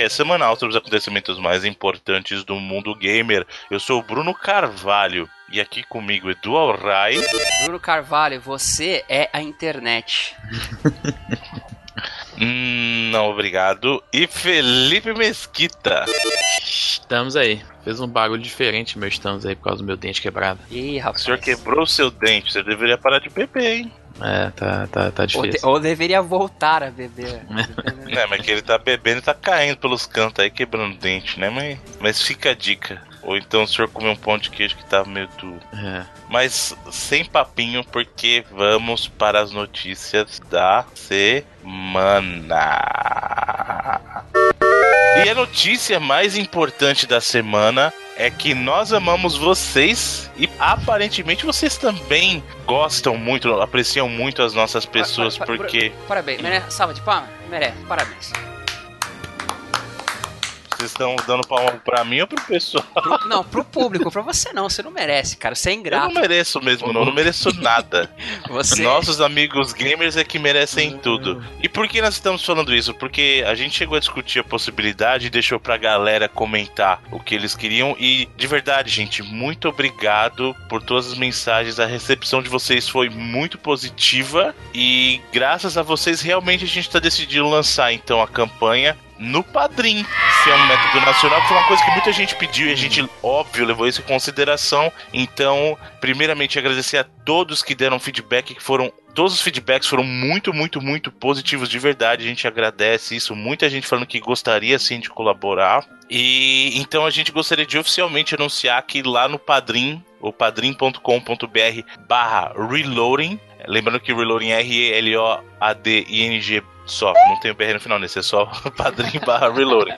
podcast semanal sobre os acontecimentos mais importantes do mundo gamer. Eu sou o Bruno Carvalho e aqui comigo Edu Alray. Bruno Carvalho, você é a internet. hum, não, obrigado. E Felipe Mesquita. Estamos aí. Fez um barulho diferente, meu estamos aí por causa do meu dente quebrado. Ih, rapaz. O senhor quebrou o seu dente, você deveria parar de beber, hein? É, tá, tá, tá Ou, difícil. de- ou deveria voltar a beber. É, mas que ele tá bebendo e tá caindo pelos cantos aí, quebrando dente, né? Mas, mas fica a dica. Ou então o senhor comeu um pão de queijo que tá meio duro. É. Mas sem papinho, porque vamos para as notícias da semana. E a notícia mais importante da semana é que nós amamos vocês e aparentemente vocês também gostam muito, apreciam muito as nossas pessoas, Pa- pa- pa- porque Parabéns, merece. Salva de palmas? Merece, parabéns. Vocês estão dando palma pra mim ou pro pessoal. Pro- não, pro público, pra você não, você não merece, cara. Você é Eu não ingrato. mereço mesmo, não, eu não mereço nada. Você. Nossos amigos gamers é que merecem tudo. E por que nós estamos falando isso? Porque a gente chegou a discutir a possibilidade e deixou pra galera comentar o que eles queriam. E de verdade, gente, muito obrigado por todas as mensagens. A recepção de vocês foi muito positiva. E graças a vocês, realmente a gente está decidindo lançar então a campanha. No Padrim, se é um método nacional, que foi uma coisa que muita gente pediu e a gente, óbvio, levou isso em consideração. Então, primeiramente, agradecer a todos que deram feedback, que foram Todos os feedbacks foram muito, muito, muito positivos de verdade. A gente agradece isso. Muita gente falando que gostaria sim de colaborar. E então a gente gostaria de oficialmente anunciar que lá no Padrim, o padrim.com.br barra reloading. Lembrando que reloading é R-E-L-O-A-D-I-N-G só. Não tem o BR no final nesse, é só padrim barra reloading.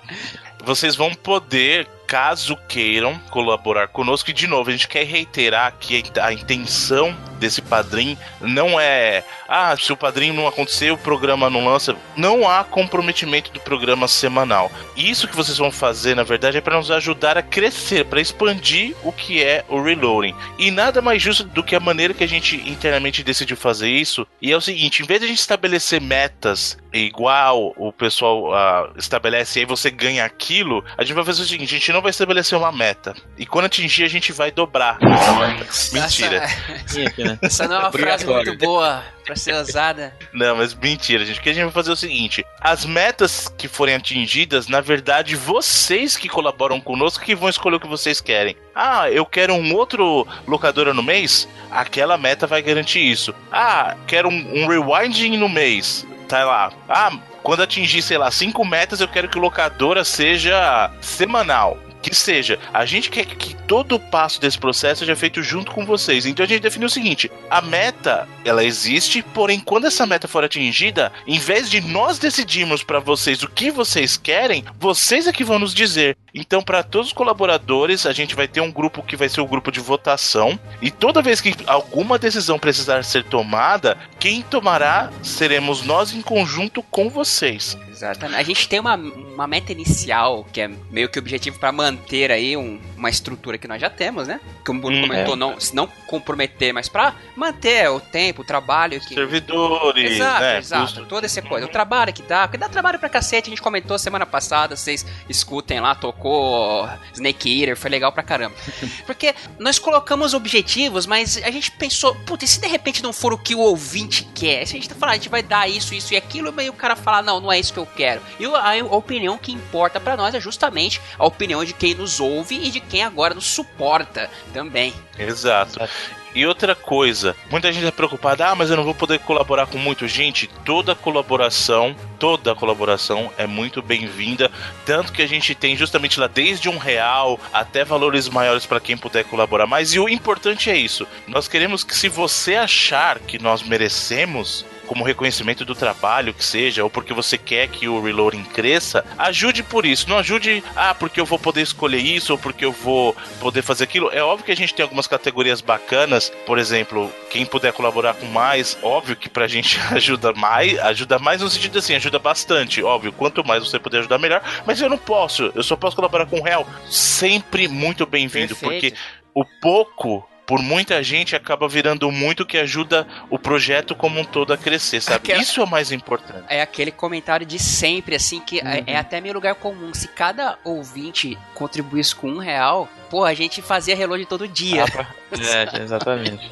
Vocês vão poder, caso queiram, colaborar conosco. E de novo, a gente quer reiterar que a intenção desse padrim não é. Ah, se o padrinho não acontecer, o programa não lança. Não há comprometimento do programa semanal. Isso que vocês vão fazer, na verdade, é para nos ajudar a crescer, para expandir o que é o reloading. E nada mais justo do que a maneira que a gente internamente decidiu fazer isso. E é o seguinte: em vez de a gente estabelecer metas igual o pessoal ah, estabelece, aí você ganha aquilo, a gente vai fazer o seguinte: a gente não vai estabelecer uma meta. E quando atingir, a gente vai dobrar essa meta. Mentira. Essa, não é uma frase muito boa pra ser usada. Não, mas mentira, gente. O que a gente vai fazer é o seguinte: as metas que forem atingidas, na verdade, vocês que colaboram conosco que vão escolher o que vocês querem. Ah, eu quero um outro locadora no mês? Aquela meta vai garantir isso. Ah, quero um, um rewinding no mês. Tá lá. Ah, quando atingir, sei lá, cinco metas, eu quero que o locadora seja semanal. Que seja, a gente quer que todo o passo desse processo seja feito junto com vocês. Então a gente definiu o seguinte: a meta, ela existe, porém, quando essa meta for atingida, em vez de nós decidirmos para vocês o que vocês querem, vocês é que vão nos dizer. Então, para todos os colaboradores, a gente vai ter um grupo que vai ser o grupo de votação. E toda vez que alguma decisão precisar ser tomada, quem tomará seremos nós em conjunto com vocês. Exatamente. A gente tem uma, uma meta inicial, que é meio que objetivo pra manter aí um- uma estrutura que nós já temos, né? Como o Bruno Hum, comentou, não, se não comprometer, mas pra manter o tempo, o trabalho que. Servidores, Exato, né? exato. custo- Toda essa coisa. O trabalho que dá, porque dá trabalho pra cacete. A gente comentou semana passada, vocês escutem lá, tocou Snake Eater, foi legal pra caramba. Porque nós colocamos objetivos, mas a gente pensou, puta, e se de repente não for o que o ouvinte quer? Se a gente tá falando, a gente vai dar isso, isso e aquilo, mas o cara fala, não, não é isso que eu quero. E a, opinião que importa pra nós é justamente a opinião de quem nos ouve e de quem agora nos suporta também. Exato. E outra coisa, muita gente é preocupada, ah, mas eu não vou poder colaborar com muito. Gente, toda colaboração, toda colaboração é muito bem-vinda. Tanto que a gente tem justamente lá desde um real até valores maiores para quem puder colaborar mais. E o importante é isso. Nós queremos que se você achar que nós merecemos, como reconhecimento do trabalho que seja, ou porque você quer que o reloading cresça, ajude por isso. Não ajude, ah, porque eu vou poder escolher isso, ou porque eu vou poder fazer aquilo. É óbvio que a gente tem algumas categorias bacanas, por exemplo, quem puder colaborar com mais, óbvio que pra gente ajuda mais, ajuda mais no sentido assim, ajuda bastante, óbvio, quanto mais você puder ajudar, melhor, mas eu não posso, eu só posso colaborar com um real. Sempre muito bem-vindo, porque o pouco por muita gente acaba virando muito que ajuda o projeto como um todo a crescer, sabe? Aquela- Isso é o mais importante. É aquele comentário de sempre, assim, que é, Uhum. é até meio lugar comum. Se cada ouvinte contribuísse com um real, pô, a gente fazia reload todo dia. É, exatamente.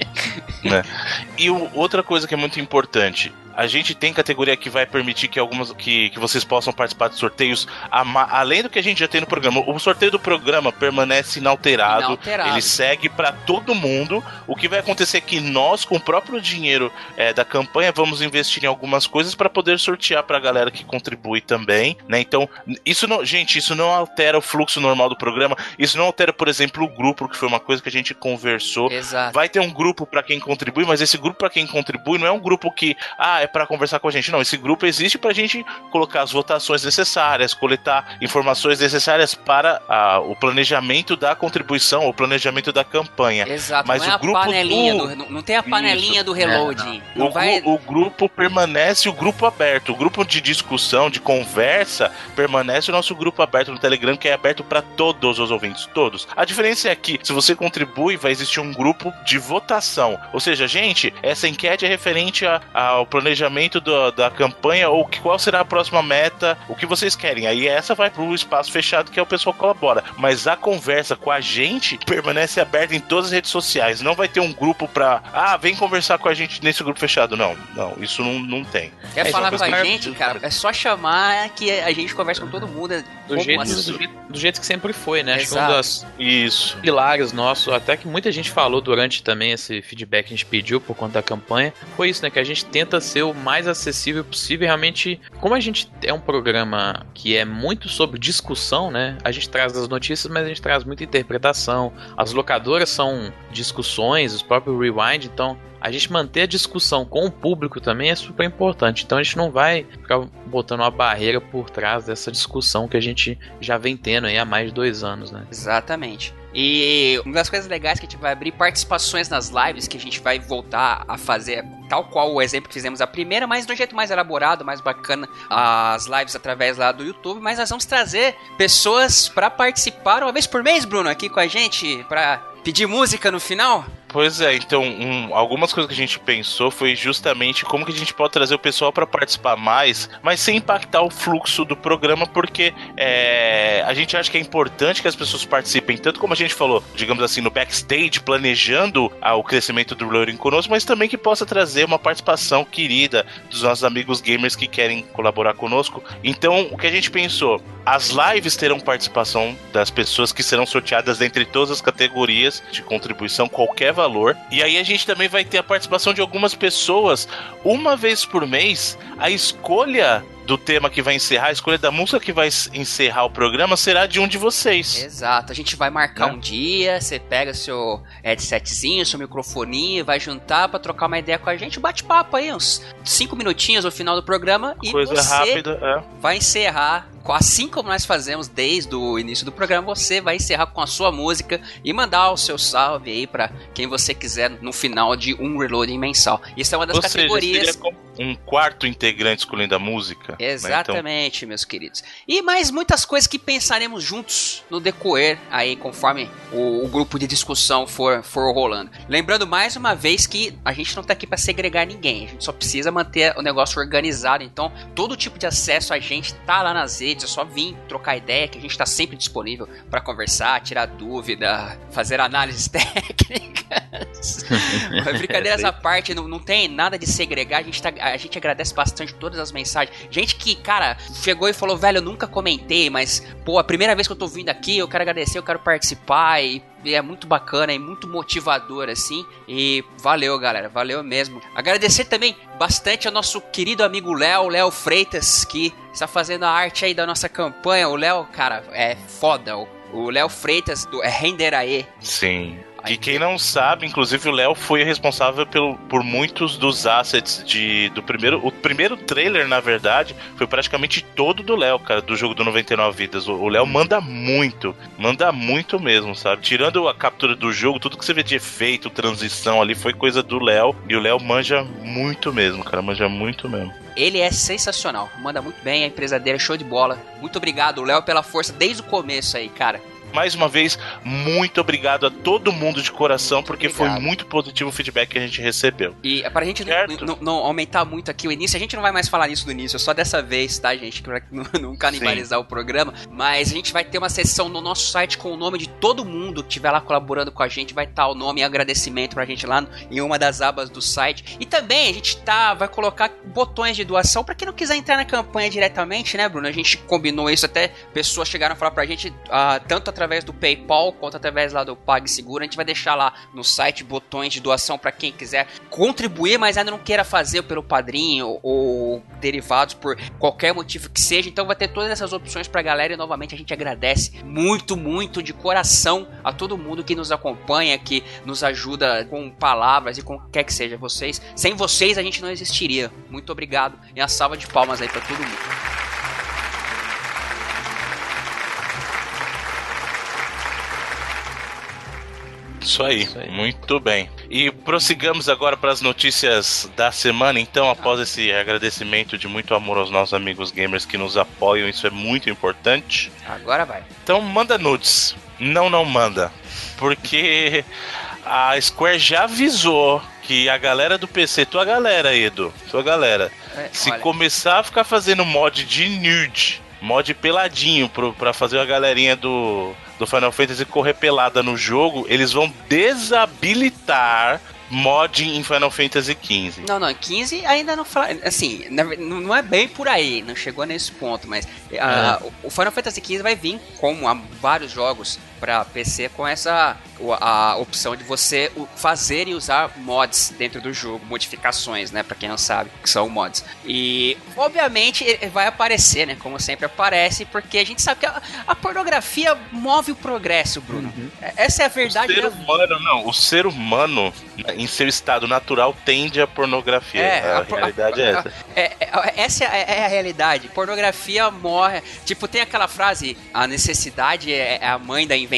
E o- outra coisa que é muito importante, a gente tem categoria que vai permitir que algumas que, que vocês possam participar de sorteios a além do que a gente já tem no programa. O sorteio do programa permanece inalterado. Inalterado. Ele segue pra todo mundo. O que vai acontecer é que nós, com o próprio dinheiro é, da campanha, vamos investir em algumas coisas para poder sortear pra galera que contribui também, né? Então, isso não, gente, isso não altera o fluxo normal do programa. Isso não altera, por exemplo, o grupo, que foi uma coisa que a gente conversou. Exato. Vai ter um grupo pra quem contribui, mas esse grupo pra quem contribui não é um grupo que, ah, é pra conversar com a gente. Não, esse grupo existe pra gente colocar as votações necessárias, coletar informações necessárias para ah, o planejamento da contribuição, o planejamento da campanha. Exato, Mas não é o a grupo panelinha do- do, não, tem a panelinha do É, reload. O, vai... o grupo permanece o grupo aberto. O grupo de discussão, de conversa, permanece o nosso grupo aberto no Telegram, que é aberto para todos os ouvintes, todos. A diferença é que, se você contribui, vai existir um grupo de votação. Ou seja, gente, essa enquete é referente a- ao planejamento do- da campanha ou que, qual será a próxima meta, o que vocês querem. Aí essa vai pro espaço fechado que é o pessoal colabora. Mas a conversa com a gente permanece aberta em todas as redes sociais. Não vai ter um grupo pra. Ah, vem conversar com a gente nesse grupo fechado. Não, não, isso não, não tem. Quer É, falar com a gente, cara? É só chamar que a gente conversa com todo mundo. Do como jeito, assim? do, jeito, do jeito que sempre foi, né? Acho que um Exato. das Isso. pilares nossos, até que muita gente falou durante também esse feedback que a gente pediu por conta da campanha, foi isso, né? Que a gente tenta ser o mais acessível possível. Realmente, como a gente é um programa que é muito sobre discussão, né? A gente traz as notícias, mas a gente traz muita interpretação. As locadoras são discussões, os próprios rewind, então a gente manter a discussão com o público também é super importante. Então a gente não vai ficar botando uma barreira por trás dessa discussão que a gente já vem tendo aí há mais de dois anos, né? Exatamente. E uma das coisas legais que a gente vai abrir participações nas lives que a gente vai voltar a fazer, tal qual o exemplo que fizemos a primeira, mas de um jeito mais elaborado, mais bacana, as lives através lá do YouTube. Mas nós vamos trazer pessoas pra participar uma vez por mês, Bruno, aqui com a gente, pra pedir música no final. Pois é, então, um, algumas coisas que a gente pensou foi justamente como que a gente pode trazer o pessoal para participar mais, mas sem impactar o fluxo do programa, porque é, a gente acha que é importante que as pessoas participem, tanto como a gente falou, digamos assim, no backstage, planejando ah, o crescimento do Reloading conosco, mas também que possa trazer uma participação querida dos nossos amigos gamers que querem colaborar conosco. Então, o que a gente pensou? As lives terão participação das pessoas que serão sorteadas entre todas as categorias de contribuição, qualquer valor. E aí a gente também vai ter a participação de algumas pessoas uma vez por mês. A escolha do tema que vai encerrar, a escolha da música que vai encerrar o programa será de um de vocês. Exato, a gente vai marcar Né? um dia, você pega seu headsetzinho, seu microfoninho, vai juntar pra trocar uma ideia com a gente, um bate-papo aí, uns 5 minutinhos no final do programa e Coisa você rápida. é. vai encerrar, assim como nós fazemos desde o início do programa, você vai encerrar com a sua música e mandar o seu salve aí pra quem você quiser no final de um reloading mensal. Isso é uma das Ou seja, categorias. seria como um quarto integrante escolhendo a música. Né? Então, Exatamente, meus queridos. E mais muitas coisas que pensaremos juntos no decorrer aí, conforme o, o grupo de discussão for, for rolando. Lembrando mais uma vez que a gente não tá aqui para segregar ninguém, a gente só precisa manter o negócio organizado. Então, todo tipo de acesso a gente tá lá nas redes, é só vir trocar ideia, que a gente tá sempre disponível para conversar, tirar dúvida, fazer análises técnicas. Mas Brincadeiras à parte, não, não tem nada de segregar. A gente, tá- a gente agradece bastante todas as mensagens. Gente que, cara, chegou e falou, velho, eu nunca comentei, mas, pô, a primeira vez que eu tô vindo aqui, eu quero agradecer, eu quero participar. E, e é muito bacana e muito motivador, assim. E valeu, galera, valeu mesmo. Agradecer também bastante ao nosso querido amigo Léo, Léo Freitas, que está fazendo a arte aí da nossa campanha. O Léo, cara, é foda. O- Léo Freitas do é Renderaê. Sim. E quem não sabe, inclusive o Léo foi responsável pelo, por muitos dos assets de, do primeiro. O primeiro trailer, na verdade, foi praticamente todo do Léo, cara, do jogo do 99 Vidas. O Léo manda muito, manda muito mesmo, sabe? Tirando a captura do jogo, tudo que você vê de efeito, transição ali, foi coisa do Léo. E o Léo manja muito mesmo, cara, manja muito mesmo. Ele é sensacional, manda muito bem, a empresa dele é show de bola. Muito obrigado, Léo, pela força desde o começo aí, cara. Mais uma vez, muito obrigado a todo mundo de coração, porque Obrigado. foi muito positivo o feedback que a gente recebeu. E pra gente não, não- não aumentar muito aqui o início, a gente não vai mais falar nisso no início, só dessa vez, tá, gente? Pra não, não canibalizar o programa. Mas a gente vai ter uma sessão no nosso site com o nome de todo mundo que estiver lá colaborando com a gente. Vai estar o nome e agradecimento pra gente lá em uma das abas do site. E também a gente tá, vai colocar botões de doação pra quem não quiser entrar na campanha diretamente, né, Bruno? A gente combinou isso até pessoas chegaram a falar pra gente, ah, tanto através do PayPal quanto através lá do PagSeguro. A gente vai deixar lá no site botões de doação pra quem quiser contribuir, mas ainda não queira fazer pelo padrinho ou derivados por qualquer motivo que seja. Então vai ter todas essas opções pra galera e novamente a gente agradece muito, muito de coração a todo mundo que nos acompanha, que nos ajuda com palavras e com o que quer que seja vocês. Sem vocês a gente não existiria. Muito obrigado e uma salva de palmas aí pra todo mundo. Isso aí, Isso aí. muito bem. E prossigamos agora para as notícias da semana. Então, após esse agradecimento de muito amor aos nossos amigos gamers que nos apoiam, isso é muito importante. Agora vai. Então, manda nudes. Não, não manda. Porque a Square já avisou que a galera do PC, tua galera, Edu, tua galera, É, se olha, começar a ficar fazendo mod de nude, mod peladinho pro, pra fazer a galerinha do, do Final Fantasy correr pelada no jogo, eles vão desabilitar mod em Final Fantasy XV. Não, não, 15 ainda não fala. Assim, não é bem por aí, não chegou nesse ponto, mas ah, o- o Final Fantasy XV vai vir, como há vários jogos pra PC, com essa a opção de você fazer e usar mods dentro do jogo, modificações, né? Pra quem não sabe, que são mods. E, obviamente, vai aparecer, né? Como sempre aparece, porque a gente sabe que a, a pornografia move o progresso, Bruno. Essa é a verdade o ser humano, não, o ser humano, em seu estado natural, tende à pornografia. É, a, a realidade é essa. É, é- essa é, é a realidade. Pornografia morre. Tipo, tem aquela frase: a necessidade é, é a mãe da invenção,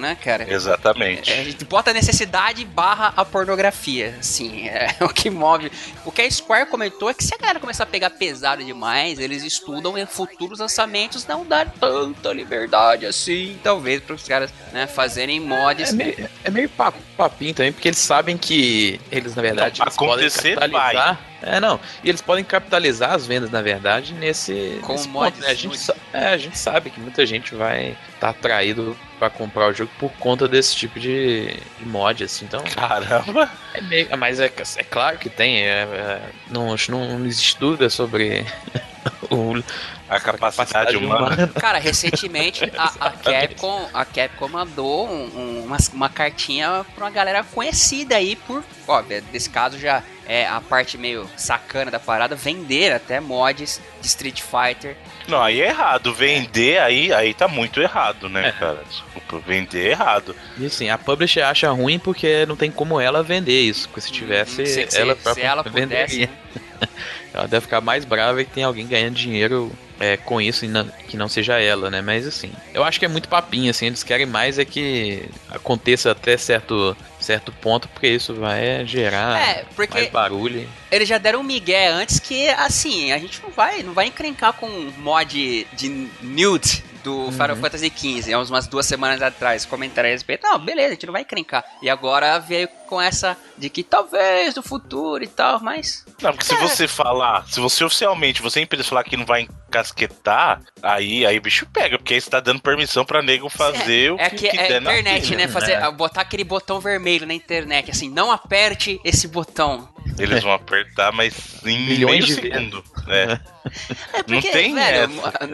né, cara? Exatamente. É, a gente bota a necessidade barra a pornografia. Assim, é o que move. O que a Square comentou é que se a galera começar a pegar pesado demais, eles estudam em futuros lançamentos não dar tanta liberdade assim, talvez, para os caras né, fazerem mods. É meio, é meio pa- papinho também, porque eles sabem que eles, na verdade, Não, eles podem acontecer capitalizar. É, não. E eles podem capitalizar as vendas, na verdade, nesse, Com nesse ponto, né? A gente, é, a gente sabe que muita gente vai estar atraído pra comprar o jogo por conta desse tipo de, de mod, assim. Então, Caramba! é meio. Mas é, é claro que tem. é- é- não, não existe dúvida sobre o, A capacidade humana. Cara, recentemente a, a Capcom, a Capcom mandou um- um- uma, uma cartinha pra uma galera conhecida aí por, ó, desse caso já é a parte meio sacana da parada, vender até mods de Street Fighter. Não, aí é errado. Vender aí, aí tá muito errado, né, É. cara? Desculpa, vender é errado. E assim, a publisher acha ruim porque não tem como ela vender isso. Porque se tivesse, Hum, se, se- ela se própria ela pudesse, venderia. né? Ela deve ficar mais brava que tem alguém ganhando dinheiro é, com isso e não- que não seja ela, né? Mas assim, eu acho que é muito papinho, assim. Eles querem mais é que aconteça até certo, certo ponto, porque isso vai gerar É, mais barulho. eles já deram um migué antes que, assim, a gente não vai, não vai encrencar com um mod de nude do Final Fantasy XV, há umas duas semanas atrás, comentaram a respeito. Não, beleza, a gente não vai encrencar. E agora veio com essa de que talvez no futuro e tal, mas. Não, porque se É. você falar, se você oficialmente, você empresa falar que não vai encasquetar, aí, aí o bicho pega, porque aí você tá dando permissão pra nego fazer o É que, que que é der na internet, telha. né? Fazer, É. Botar aquele botão vermelho na internet, assim, não aperte esse botão. Eles vão apertar, mas em Milhões meio de segundo. É. É porque, Não tem velho,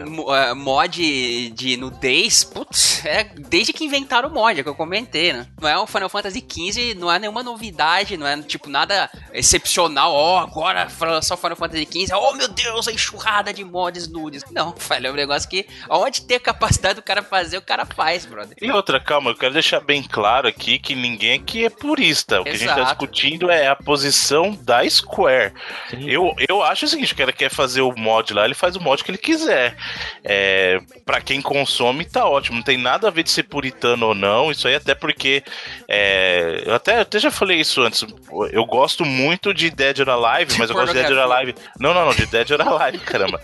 mo- eh, mod de nudez, putz, é desde que inventaram o mod, é que eu comentei, né? Não é o Final Fantasy XV, não é nenhuma novidade, não é tipo nada excepcional, ó, agora lançou o Final Fantasy XV, oh meu Deus, a enxurrada de mods nudes. Não, velho, é um negócio que onde tem a capacidade do cara fazer, o cara faz, brother. E outra, calma, eu quero deixar bem claro aqui que ninguém aqui é purista. O que a gente tá Exato. discutindo é a posição da Square. Eu, eu acho o seguinte, cara quer fazer o mod lá, ele faz o mod que ele quiser. É, para quem consome, tá ótimo. Não tem nada a ver de ser puritano ou não. Isso aí até porque. é, eu até, até já falei isso antes. Eu gosto muito de Dead or Alive, mas eu gosto de Dead or. Alive. Não, não, não, de Dead or Alive, caramba.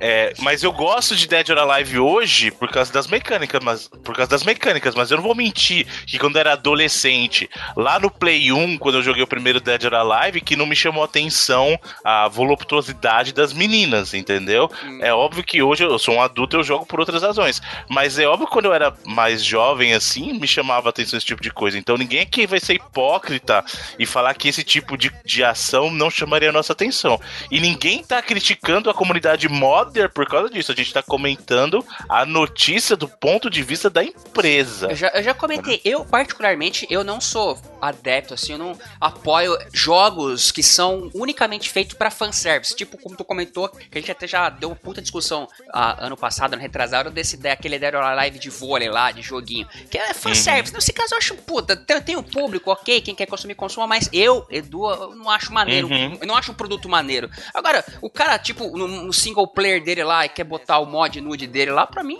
É, mas eu gosto de Dead or Alive hoje por causa das mecânicas, mas por causa das mecânicas, mas eu não vou mentir que quando eu era adolescente, lá no Play 1, quando eu joguei o primeiro Dead or Alive, que não me chamou atenção a voluptuosidade das meninas, entendeu? Hum. É óbvio que hoje eu sou um adulto e eu jogo por outras razões, mas é óbvio que quando eu era mais jovem assim, me chamava atenção esse tipo de coisa. Então ninguém aqui vai ser hipócrita e falar que esse tipo de, de ação não chamaria a nossa atenção. E ninguém tá criticando a comunidade modder por causa disso. A gente tá comentando a notícia do ponto de vista da empresa. Eu já, eu já comentei, eu particularmente, eu não sou adepto, assim, eu não apoio jogos que são unicamente feitos para fanservice. Tipo, como tu comentou, que a gente até já deu uma puta discussão ah, ano passado, ano retrasado, desse daquele Dead or Alive de vôlei lá, de joguinho. Que é fanservice. Uhum. Nesse caso eu acho, puta, tem, tem o público, ok, quem quer consumir, consuma, mas eu, Edu, eu não acho maneiro. Uhum. Eu não acho um produto maneiro. Agora, o cara, tipo, no, no single player dele lá e quer botar o mod nude dele lá, pra mim,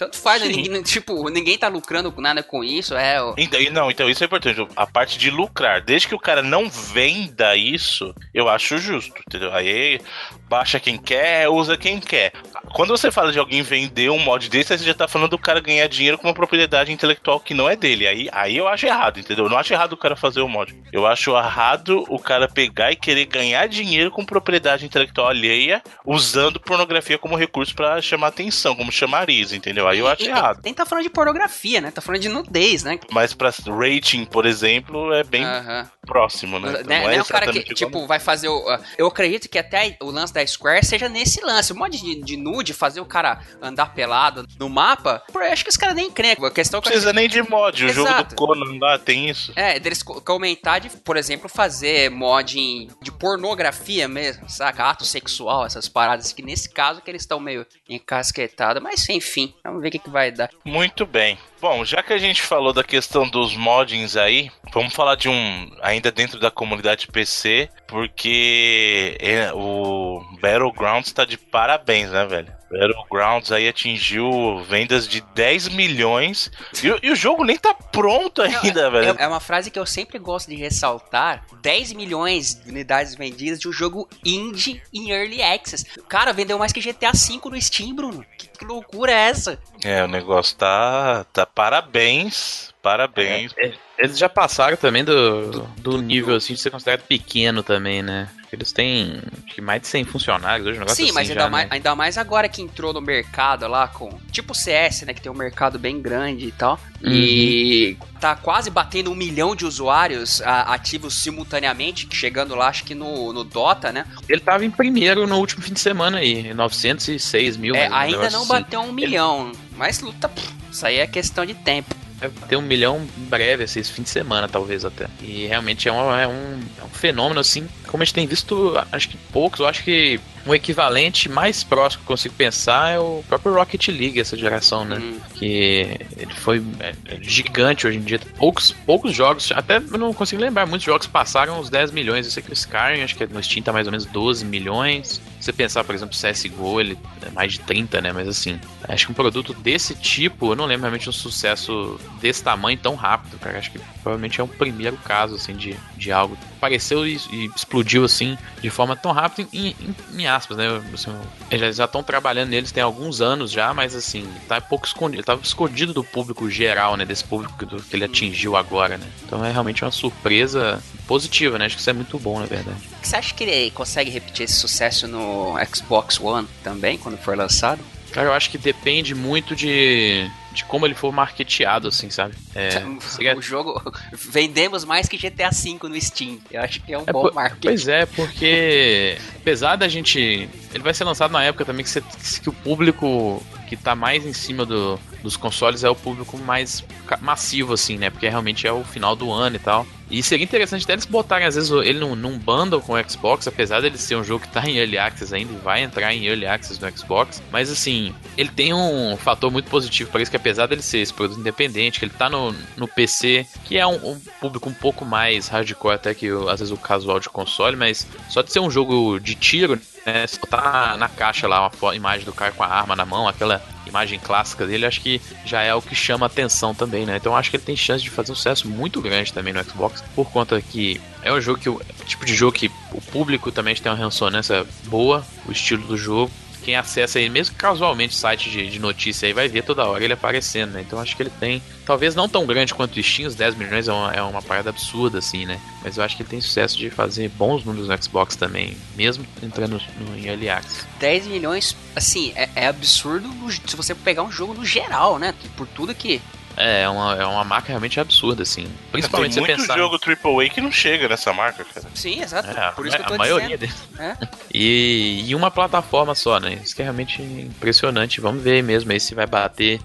tanto faz, né? ninguém, tipo, ninguém tá lucrando nada com isso, é. Então, não, então isso é importante. A parte de lucrar, desde que o cara não venda isso, eu acho justo, entendeu? Aí baixa quem quer, usa quem quer. Quando você fala de alguém vender um mod desse, você já tá falando do cara ganhar dinheiro com uma propriedade intelectual que não é dele. Aí, aí eu acho errado, entendeu? Eu não acho errado o cara fazer o mod. Eu acho errado o cara pegar e querer ganhar dinheiro com propriedade intelectual alheia, usando pornografia como recurso para chamar atenção, como chamariz, entendeu? Aí eu acho e, errado. Nem tá falando de pornografia, né? Tá falando de nudez, né? Mas pra rating, por exemplo, é bem uh -huh. próximo, né? Então, né, não é, é o cara que, tipo, vai fazer o. Uh, eu acredito que até o lance da Square seja nesse lance. O mod de, de nude, fazer o cara andar pelado no mapa, por acho que os caras nem creem. A questão não precisa nem de mod. O Exato. jogo do Conan lá tem isso. É, deles comentar de, por exemplo, fazer mod de pornografia mesmo, saca? Ato sexual, essas paradas que nesse caso que eles estão meio encasquetados. Mas enfim, vamos ver o que, que vai dar. Muito bem. Bom, já que a gente falou da questão dos moddings aí, vamos falar de um ainda dentro da comunidade PC, porque é, o Battlegrounds tá de parabéns, né, velho? Battlegrounds aí atingiu vendas de 10 milhões e, e o jogo nem tá pronto ainda, é, velho. É, é, uma frase que eu sempre gosto de ressaltar: 10 milhões de unidades vendidas de um jogo indie em early access. Cara, vendeu mais que GTA V no Steam, Bruno. Que, que loucura é essa? É, o negócio tá, tá parabéns, parabéns. É, é, eles já passaram também do, do nível assim de ser considerado pequeno também, né? Eles têm acho que mais de 100 funcionários hoje, um negócio Sim, assim mas ainda, já, mais, né? ainda mais agora que entrou no mercado lá com. Tipo o CS, né? Que tem um mercado bem grande e tal. Uhum. E tá quase batendo um milhão de usuários a, ativos simultaneamente, chegando lá, acho que no, no Dota, né? Ele tava em primeiro no último fim de semana aí, 906 mil. É, ainda não assim. bateu um milhão, Ele... mas luta. Pff, isso aí é questão de tempo. Vai ter um milhão breve, assim, esse fim de semana, talvez até. E realmente é, um, é, um, é um fenômeno, assim, como a gente tem visto, acho que poucos, eu acho que um equivalente mais próximo que eu consigo pensar é o próprio Rocket League, essa geração, né? Uhum. Que ele foi é, é gigante hoje em dia. Poucos, poucos jogos, até eu não consigo lembrar, muitos jogos passaram os 10 milhões. Eu sei que o Skyrim, acho que no Steam tá mais ou menos 12 milhões. Se você pensar, por exemplo, CSGO, ele é mais de 30, né? Mas assim, acho que um produto desse tipo, eu não lembro realmente um sucesso desse tamanho tão rápido, cara. Acho que provavelmente é um primeiro caso, assim, de, de algo apareceu e, e explodiu, assim, de forma tão rápida em, em, em aspas, né? Assim, eles já estão trabalhando neles tem alguns anos já, mas assim, tá pouco escondido, tava escondido do público geral, né? Desse público que, que ele atingiu agora, né? Então é realmente uma surpresa positiva, né? Acho que isso é muito bom, na verdade. Você acha que ele consegue repetir esse sucesso no Xbox One também, quando for lançado? Cara, eu acho que depende muito de, de como ele for marketeado, assim, sabe? É, o jogo. Vendemos mais que GTA V no Steam. Eu acho que é um é, bom marketing. Pois é, porque apesar da gente. Ele vai ser lançado na época também que, você, que o público que tá mais em cima do, dos consoles é o público mais massivo, assim, né? Porque realmente é o final do ano e tal. E seria interessante até eles botarem, às vezes, ele num, num bundle com o Xbox, apesar dele ser um jogo que tá em Early Access ainda e vai entrar em Early Access no Xbox. Mas, assim, ele tem um fator muito positivo para isso, que apesar dele ser esse produto independente, que ele tá no, no PC, que é um, um público um pouco mais hardcore até que, às vezes, o casual de console, mas só de ser um jogo de tiro, né? Tá na caixa lá uma imagem do cara com a arma na mão, aquela imagem clássica dele, acho que já é o que chama atenção também, né? Então acho que ele tem chance de fazer um sucesso muito grande também no Xbox, por conta que é um jogo que o tipo de jogo que o público também tem uma ressonância boa, o estilo do jogo. Quem acessa aí, mesmo casualmente, site de, de notícia aí, vai ver toda hora ele aparecendo, né? Então acho que ele tem, talvez não tão grande quanto o Steam, os 10 milhões é uma, é uma parada absurda, assim, né? Mas eu acho que ele tem sucesso de fazer bons números no Xbox também, mesmo entrando no, em Early Access. 10 milhões, assim, é, é absurdo se você pegar um jogo no geral, né? Por tudo que é, é uma, é uma marca realmente absurda, assim. Principalmente Tem muito pensar. jogo AAA que não chega nessa marca, cara. Sim, exato. É, Por isso que eu tô a maioria dizendo. deles. É. E, e uma plataforma só, né? Isso que é realmente impressionante. Vamos ver mesmo aí se vai bater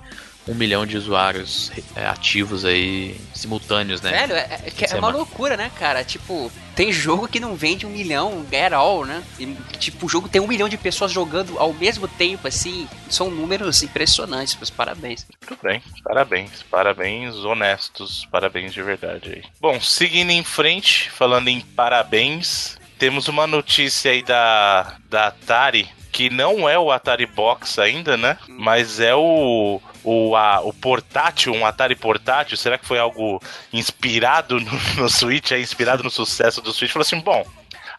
um milhão de usuários é, ativos aí, simultâneos, né? Velho, é, é, é uma loucura, né, cara? Tipo, tem jogo que não vende um milhão at all, né? E, tipo, o jogo tem um milhão de pessoas jogando ao mesmo tempo, assim. São números impressionantes, meus parabéns. Muito bem, parabéns, parabéns honestos, parabéns de verdade aí. Bom, seguindo em frente, falando em parabéns, temos uma notícia aí da, da Atari, que não é o Atari Box ainda, né? Mas é o, o, a, o portátil, um Atari portátil. Será que foi algo inspirado no, no Switch, é inspirado no sucesso do Switch? Falou assim, bom,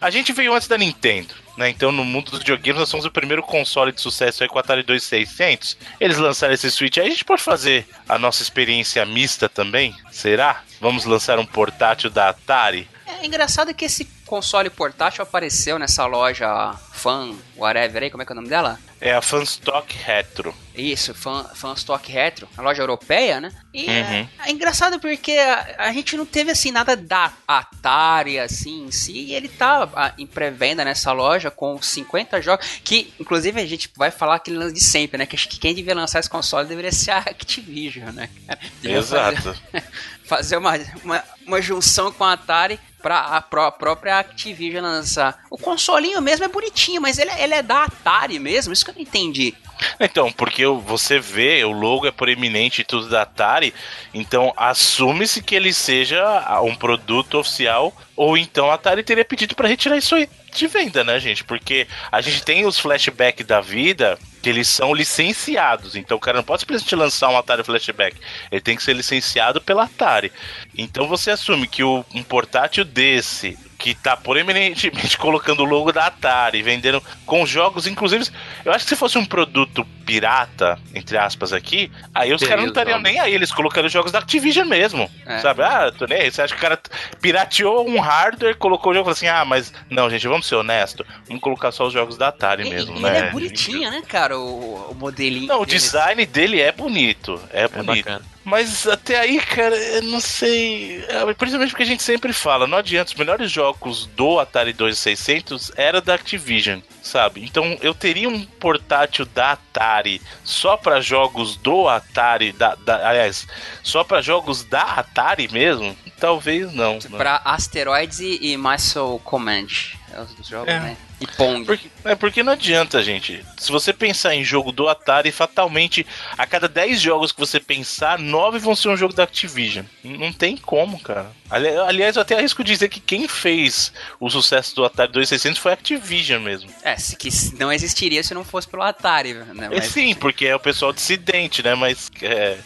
a gente veio antes da Nintendo, né? Então, no mundo dos videogames, nós somos o primeiro console de sucesso aí com o Atari 2600. Eles lançaram esse Switch aí, a gente pode fazer a nossa experiência mista também? Será? Vamos lançar um portátil da Atari? É engraçado que esse console portátil apareceu nessa loja Fan, whatever aí, como é que é o nome dela? É a Fanstock Retro. Isso, Fan, Fan Stock Retro, a loja europeia, né? E é, Uhum. é engraçado porque a, a gente não teve assim nada da Atari assim em si, e ele tá ah, em pré-venda nessa loja com 50 jogos, que inclusive a gente vai falar aquele lance de sempre, né? Que acho que quem devia lançar esse console deveria ser a Activision, né? cara? Devia fazer- Exato. fazer uma, uma, uma junção com a Atari pra a pró- própria Activision lançar. O consolinho mesmo é bonitinho, mas ele, é- ele é da Atari mesmo, isso que eu não entendi. Então, porque você vê, o logo é proeminente e tudo da Atari, então assume-se que ele seja um produto oficial, ou então a Atari teria pedido pra retirar isso aí de venda, né, gente? Porque a gente tem os flashback da vida que eles são licenciados, então o cara não pode simplesmente lançar um Atari Flashback, ele tem que ser licenciado pela Atari. Então você assume que o- um portátil desse que tá proeminentemente colocando o logo da Atari, vendendo com jogos, inclusive, eu acho que se fosse um produto pirata, entre aspas aqui, aí os caras não estariam nem aí, eles colocando jogos da Activision mesmo, É. sabe? Ah, tô nem aí, você acha que o cara pirateou um hardware, colocou o jogo e falou assim, ah, mas não, gente, vamos ser honesto, vamos colocar só os jogos da Atari E- mesmo, e né? ele é bonitinho, né, cara, o, o modelinho. Não, o dele. design dele é bonito, é É bonito. bacana. Mas até aí, cara, eu não sei. É, Principalmente porque a gente sempre fala, não adianta, os melhores jogos do Atari 2600 era da Activision, sabe? Então eu teria um portátil da Atari só pra jogos do Atari, da, da- aliás, só pra jogos da Atari mesmo? Talvez não. né? Pra Asteroids e, e Missile Command. É os jogos, É. né? E Pong. Porque, é porque não adianta, gente. Se você pensar em jogo do Atari, fatalmente, a cada 10 jogos que você pensar, 9 vão ser um jogo da Activision. Não tem como, cara. Ali- aliás, eu até arrisco dizer que quem fez o sucesso do Atari 2600 foi a Activision mesmo. É, se, que não existiria se não fosse pelo Atari, né? É, sim, porque é o pessoal dissidente, né? Mas, é,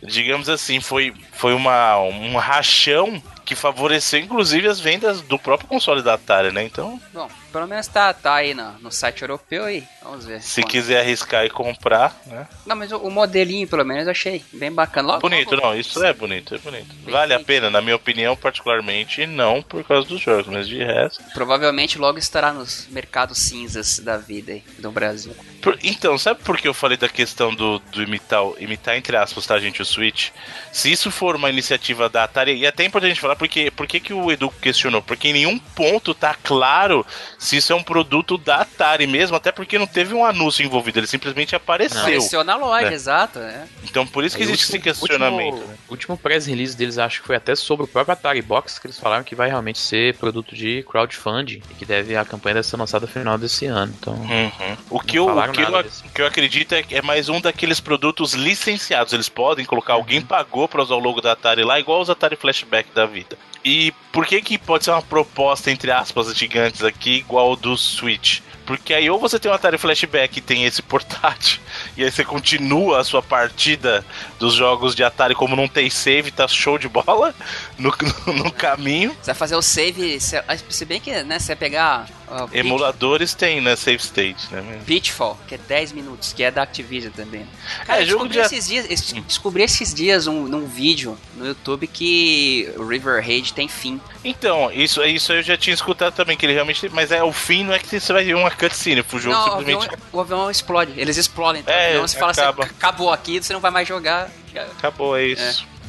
digamos assim, foi, foi uma, um rachão que favoreceu, inclusive, as vendas do próprio console da Atari, né? Então, Bom, pelo menos tá, tá aí no, no site europeu aí. Vamos ver. se Quanto. quiser arriscar e comprar, né? Não, mas o, o modelinho, pelo menos, eu achei bem bacana. Logo, Bonito, logo- não, isso é bonito, é bonito. Bem Vale a feito. pena, na minha opinião, particularmente, não por causa dos jogos, mas de resto. Provavelmente logo estará nos mercados cinzas da vida aí, do Brasil. Por- então, sabe por que eu falei da questão do, do imitar, imitar entre aspas, tá, gente, o Switch? Se isso for uma iniciativa da Atari, e é até importante a gente falar, porque por que que o Edu questionou? Porque em nenhum ponto tá claro se isso é um produto da Atari mesmo, até porque não teve um anúncio envolvido, ele simplesmente apareceu. Apareceu na loja, É. exato. É. Então por isso que Aí, existe esse último- questionamento. último- né? O último press release deles acho que foi até sobre o próprio Atari Box, que eles falaram que vai realmente ser produto de crowdfunding e que deve a campanha deve ser lançada no final desse ano. Então, Uhum. O, que eu, o, que eu, o que eu acredito é, que é mais um daqueles produtos licenciados. Eles podem colocar, alguém pagou pra usar o logo da Atari lá, igual os Atari Flashback da vida. E por que que pode ser uma proposta, entre aspas, gigantes aqui, igual do Switch? Porque aí ou você tem um Atari Flashback e tem esse portátil, e aí você continua a sua partida dos jogos de Atari como não tem save, tá show de bola no, no caminho. Você vai fazer o save, se, se bem que, né, você vai pegar Pit- Emuladores tem, né? Save state, né? Pitfall, que é 10 minutos, que é da Activision também. Cara, É, eu jogo descobri, de- esses dias, eu descobri esses dias um, num vídeo no YouTube que River Raid tem fim. Então, isso, isso eu já tinha escutado também, que ele realmente. Mas é o fim, não é que você vai ver uma cutscene, o jogo não, o avião, simplesmente o avião explode, eles explodem. Então, É, o avião, você fala acaba. assim, acabou aqui, você não vai mais jogar. acabou, é isso. É.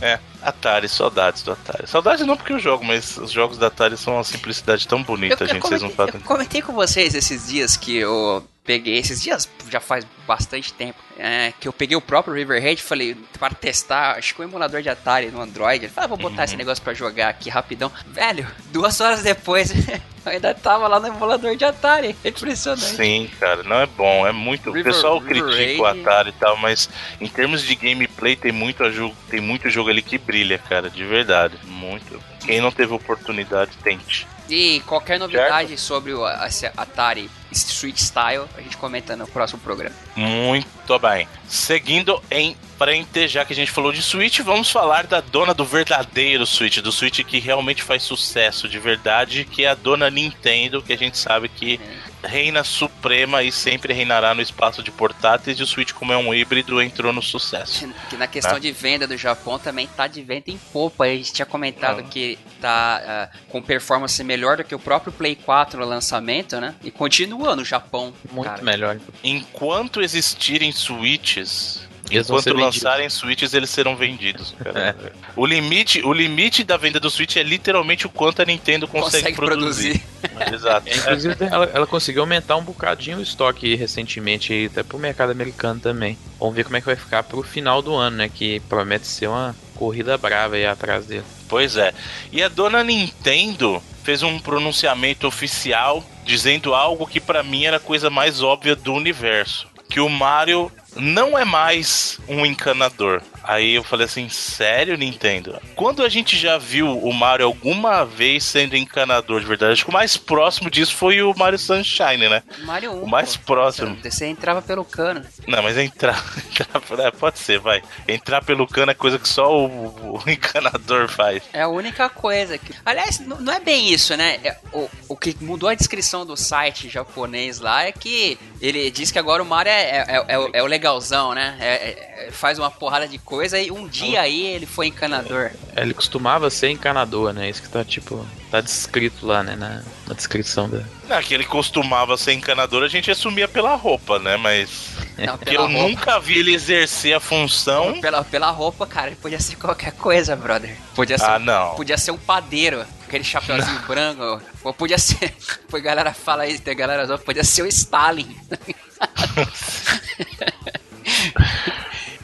Atari, saudades do Atari. Saudades não porque eu jogo, mas os jogos da Atari são uma simplicidade tão bonita, gente. Vocês não comentei, fazem. eu comentei com vocês esses dias que eu peguei, esses dias já faz bastante tempo, é, que eu peguei o próprio River Raid e falei, para testar, acho que o emulador de Atari no Android, ele falou, ah, vou botar Uhum. esse negócio pra jogar aqui rapidão. Velho, duas horas depois, eu ainda tava lá no emulador de Atari. É impressionante. Sim, cara, não é bom. É muito. River- o pessoal River critica o Raid. Atari e tal, mas em termos de gameplay tem muito jogo, tem muito jogo ali que brilha, cara, de verdade. Muito. Quem não teve oportunidade, tente. E qualquer novidade sobre o Atari Street Style, a gente comenta no próximo programa. Muito bem. Seguindo em frente, já que a gente falou de Switch, vamos falar da dona do verdadeiro Switch, do Switch que realmente faz sucesso de verdade, que é a dona Nintendo, que a gente sabe que reina suprema e sempre reinará no espaço de portáteis, e o Switch, como é um híbrido, entrou no sucesso. Que na questão Tá. de venda do Japão também tá de venda em popa. A gente tinha comentado Ah. que tá ah, com performance melhor do que o próprio Play 4 no lançamento, né? E continua no Japão. Muito cara. melhor. Enquanto existirem Switches, Eles enquanto vendidos. lançarem Switches, eles serão vendidos. cara. É. O, limite, o limite da venda do Switch é literalmente o quanto a Nintendo consegue, Consegue produzir. Exato. É, inclusive, ela, ela conseguiu aumentar um bocadinho o estoque recentemente, até pro mercado americano também. Vamos ver como é que vai ficar pro final do ano, né? Que promete ser uma corrida brava aí atrás dele. Pois é. E a dona Nintendo fez um pronunciamento oficial dizendo algo que pra mim era a coisa mais óbvia do universo, que o Mario não é mais um encanador. Aí eu falei assim, sério, Nintendo? Quando a gente já viu o Mario alguma vez sendo encanador de verdade? Acho que o mais próximo disso foi o Mario Sunshine, né? Mario 1. O mais pô. próximo. Você entrava pelo cano. Não, mas entrar. entrar- é, pode ser, vai. Entrar pelo cano é coisa que só o, o encanador faz. É a única coisa que. Aliás, não é bem isso, né? É, o, o que mudou a descrição do site japonês lá é que ele diz que agora o Mario é, é, é o- é o legalzão, né? É- é- é- faz uma porrada de coisa e um dia aí ele foi encanador. Ele costumava ser encanador, né? Isso que tá, tipo, tá descrito lá, né? Na, na descrição da. Não, que ele costumava ser encanador, a gente assumia pela roupa, né? Mas. Não, eu roupa. nunca vi ele exercer a função. Pela, pela roupa, cara, ele podia ser qualquer coisa, brother. Podia ser, Ah, não. podia ser um padeiro, aquele chapeuzinho branco. Ou podia ser. Pô, a galera fala isso, tem galera podia ser o Stalin.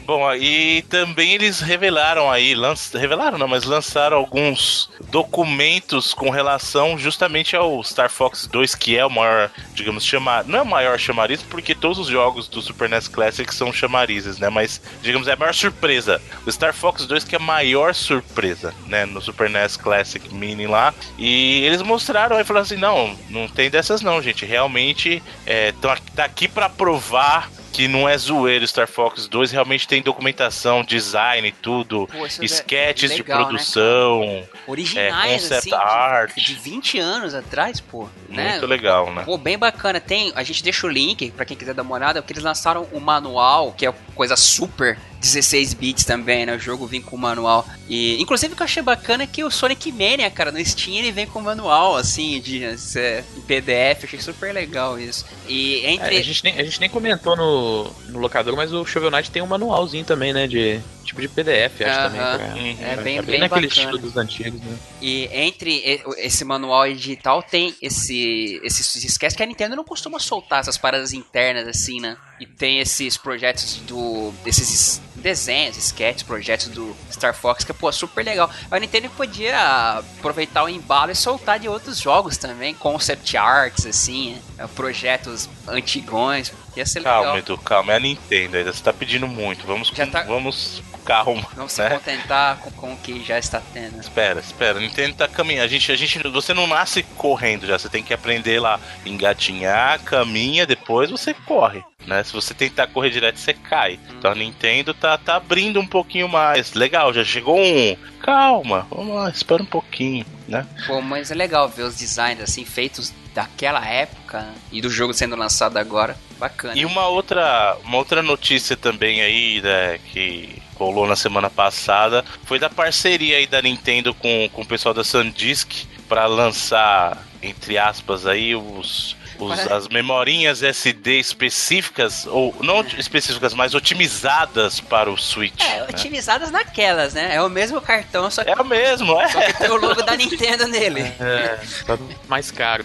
Bom, e também eles revelaram aí, lanç... revelaram não, mas lançaram alguns documentos com relação justamente ao Star Fox 2, que é o maior, digamos, chamar, não é o maior chamariz, porque todos os jogos do Super NES Classic são chamarizes, né? Mas, digamos, é a maior surpresa. O Star Fox 2 que é a maior surpresa, né, no Super NES Classic Mini lá. E eles mostraram e falaram assim: "Não, não tem dessas não, gente. Realmente é, tá aqui pra provar que não é zoeiro Star Fox 2, realmente tem documentação, design, tudo, Pô, isso é legal, né, de produção, Originais, concept assim, de- art. de, 20 anos atrás, pô. né? muito legal, né? Pô, bem bacana. Tem, a gente deixa o link pra quem quiser dar uma olhada, porque eles lançaram o manual, que é coisa super 16 bits também, né? O jogo vem com o manual. E inclusive o que eu achei bacana é que o Sonic Mania, cara, no Steam ele vem com o manual assim de é, em PDF, achei super legal isso. E É, entre a, gente nem, a gente nem comentou no, no locador, mas o Shovel Knight tem um manualzinho também, né? De tipo de PDF, acho Aham. também. pra- Uhum. é bem, é bem, bem naquele bacana. estilo dos antigos, né? E entre esse manual e digital tem esse esses esquece que a Nintendo não costuma soltar essas paradas internas assim, né? E tem esses projetos do desses desenhos, sketches, projetos do Star Fox que pô, super legal. A Nintendo podia aproveitar o embalo e soltar de outros jogos também, concept arts assim, né? projetos antigões, ia ser legal. Calma, Edu, calma, é a Nintendo ainda, você tá pedindo muito, vamos com, tá- vamos calma, Não se né? contentar com, com o que já está tendo. Espera, espera, a Nintendo tá caminhando, a gente, a gente, você não nasce correndo já, você tem que aprender lá, engatinhar, caminha, depois você corre, né? Se você tentar correr direto, você cai. Então a Nintendo tá, tá abrindo um pouquinho mais, legal, já chegou um, calma, vamos lá, espera um pouquinho, né? Pô, mas é legal ver os designs assim feitos daquela época e do jogo sendo lançado agora. Bacana. E uma outra, uma outra notícia também aí, né, que rolou na semana passada, foi da parceria aí da Nintendo com, com o pessoal da SanDisk para lançar, entre aspas, aí os os, as memorinhas SD específicas, ou não específicas, mas otimizadas para o Switch. É, né? otimizadas naquelas, né? É o mesmo cartão, só que, É o mesmo, é. só que tem o logo da Nintendo nele. É, tá mais caro.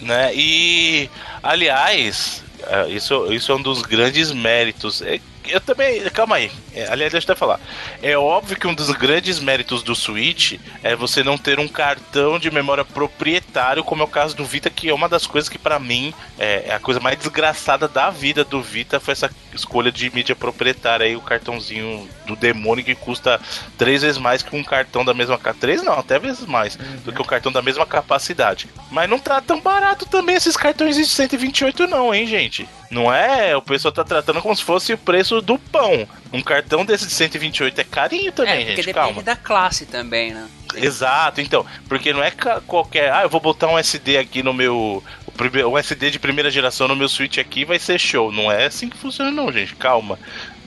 Né? E, aliás, é, isso, isso é um dos grandes méritos. É, Eu também. Calma aí. É, aliás, deixa eu até falar. É óbvio que um dos grandes méritos do Switch é você não ter um cartão de memória proprietário, como é o caso do Vita, que é uma das coisas que, pra mim, é é a coisa mais desgraçada da vida do Vita foi essa escolha de mídia proprietária aí, o cartãozinho do demônio que custa três vezes mais que um cartão da mesma. Três não, até vezes mais do que o cartão da mesma capacidade. Mas não tá tão barato também esses cartões de 128, não, hein, gente? Não é? O pessoal tá tratando como se fosse o preço do pão. Um cartão desse de 128 é carinho É, também, porque gente. depende Calma. da classe também, né? Exato, então. Porque não é qualquer. Ah, eu vou botar um SD aqui no meu. Um SD de primeira geração no meu Switch aqui vai ser show. Não é assim que funciona, não, gente. Calma.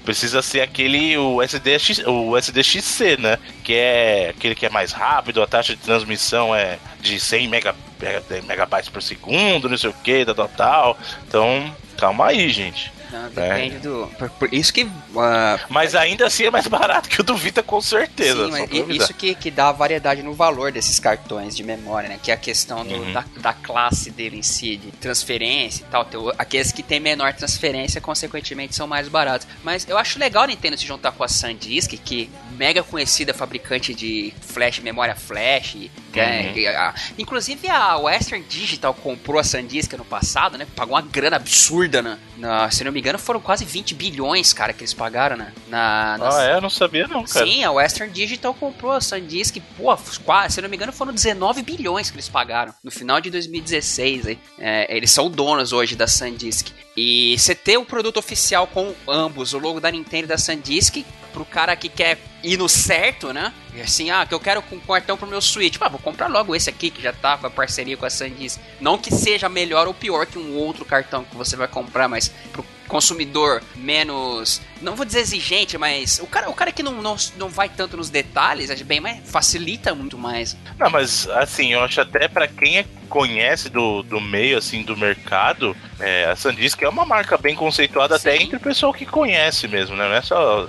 Precisa ser aquele o SDX, o SDXC, né? Que é aquele que é mais rápido, a taxa de transmissão é de 100 mega, mega- megabytes por segundo, não sei o que, tal, tal, tal. Então, calma aí, gente. Não, depende do. Por, por isso que. ah, Mas ainda assim é mais barato que o do Vita, com certeza. Sim, mas isso que, que dá variedade no valor desses cartões de memória, né? Que é a questão do- Uhum. da, da classe dele em si, de transferência e tal. Tem o- aqueles que têm menor transferência, consequentemente, são mais baratos. Mas eu acho legal a Nintendo se juntar com a SanDisk, que mega conhecida fabricante de flash, memória flash. Que é- Uhum. que a- inclusive a Western Digital comprou a SanDisk no passado, né? Pagou uma grana absurda, na, na- se não me engano, foram quase 20 bilhões, cara, que eles pagaram, né? Na, na, Ah, é? Eu não sabia, não, cara. Sim, a Western Digital comprou a SanDisk, pô, quase, se não me engano, foram 19 bilhões que eles pagaram no final de 2016. Aí. É, eles são donos hoje da SanDisk. E você ter o produto oficial com ambos, o logo da Nintendo e da SanDisk, pro cara que quer ir no certo, né? E assim, ah, que eu quero um cartão pro meu Switch. Ah, vou comprar logo esse aqui que já tá com a parceria com a SanDisk. Não que seja melhor ou pior que um outro cartão que você vai comprar, mas pro consumidor menos. Não vou dizer exigente, mas o cara, o cara que não, não, não vai tanto nos detalhes, acho bem mais. facilita muito mais. Não, mas assim, eu acho até pra quem é- conhece do, do meio, assim, do mercado, é, a Sandisk é uma marca bem conceituada até Sim. entre o pessoal que conhece mesmo, né? Não é só.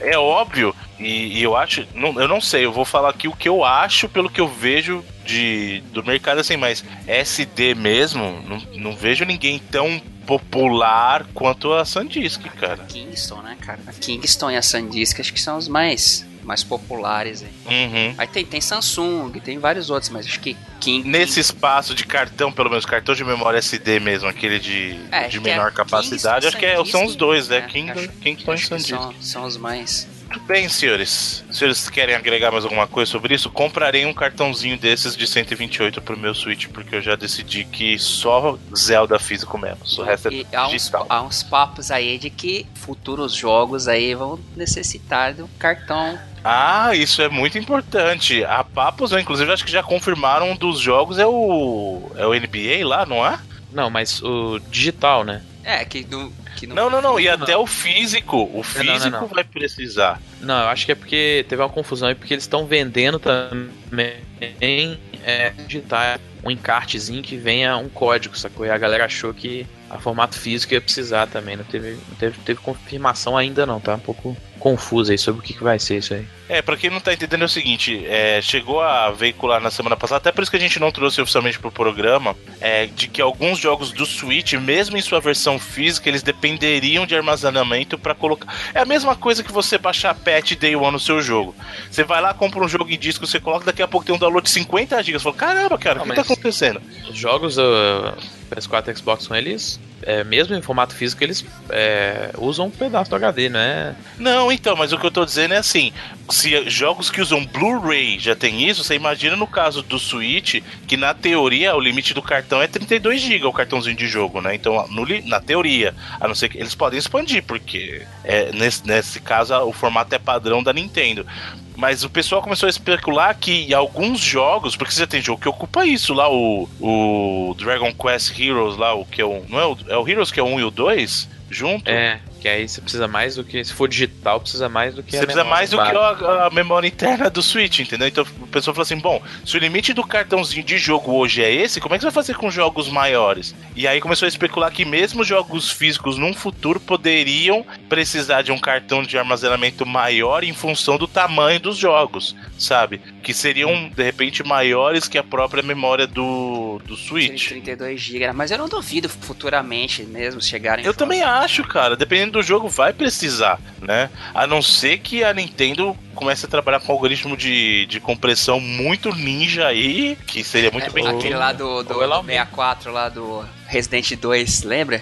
É óbvio, e, e eu acho. Não, eu não sei, eu vou falar aqui o que eu acho pelo que eu vejo de, do mercado, assim, mas SD mesmo, não, não vejo ninguém tão popular quanto a Sandisk, cara. Kingston, né, cara? A Kingston e a SanDisk acho que são os mais, mais populares aí. Uhum. Aí tem, tem Samsung, tem vários outros, mas acho que King. Nesse espaço de cartão, pelo menos cartão de memória SD mesmo, aquele de, É, de que é menor capacidade, Kingston, acho que é- são os dois, né? é, Kingston, acho- Kingston e acho que SanDisk. são, são os mais. Muito bem, senhores. Se eles querem agregar mais alguma coisa sobre isso, comprarei um cartãozinho desses de 128 pro meu Switch, porque eu já decidi que só Zelda físico mesmo. O resto é E há uns, digital. há uns papos aí de que futuros jogos aí vão necessitar do cartão. Ah, isso é muito importante. A Papos, inclusive, acho que já confirmaram um dos jogos é o. É o NBA lá, não é? Não, mas o digital, né? É, que não. Que não, Não, não, não. E Não. até o físico. O não, físico não. vai precisar. Não, eu acho que é porque teve uma confusão aí, porque eles estão vendendo também é, digital um encartezinho que venha um código, sacou? E a galera achou que a formato físico ia precisar também. Não teve, não teve, teve confirmação ainda não, tá? Um pouco confuso aí sobre o que, que vai ser isso aí. É, pra quem não tá entendendo é o seguinte, é, chegou a veicular na semana passada, até por isso que a gente não trouxe oficialmente pro programa, é, de que alguns jogos do Switch, mesmo em sua versão física, eles dependeriam de armazenamento pra colocar. É a mesma coisa que você baixar patch Day One no seu jogo. Você vai lá, compra um jogo em disco, você coloca, daqui a pouco tem um download de 50 GB. Você fala, caramba, cara, o que mas- tá acontecendo? Os jogos uh, PS4 e Xbox One, eles, é, mesmo em formato físico, eles é, usam um pedaço do HD, né? Não, então, mas o que eu tô dizendo é assim: se jogos que usam Blu-ray já tem isso, você imagina no caso do Switch, que na teoria o limite do cartão é 32 GB, o cartãozinho de jogo, né? Então, no na teoria, a não ser que eles podem expandir, porque é, nesse, nesse caso o formato é padrão da Nintendo. Mas o pessoal começou a especular que alguns jogos, porque você tem jogo que ocupa isso lá, o, o Dragon Quest Heroes lá, o que é o. Não é o, é o Heroes que é o 1 e o 2? Junto? É, que aí você precisa mais do que. Se for digital, precisa mais do que Você precisa mais do que a, a, memória interna do Switch, entendeu? Então o pessoal falou assim: bom, se o limite do cartãozinho de jogo hoje é esse, como é que você vai fazer com jogos maiores? E aí começou a especular que mesmo jogos físicos num futuro poderiam precisar de um cartão de armazenamento maior em função do tamanho dos jogos, sabe? Que seriam, de repente, maiores que a própria memória do, do Switch. 32 GB, mas eu não duvido futuramente mesmo chegarem. Eu também acho, cara. Dependendo do jogo vai precisar, né? A não ser que a Nintendo comece a trabalhar com um algoritmo de, de compressão muito ninja aí, que seria muito é, bem Aquele lá do, do, do 64, lá do Resident 2, lembra?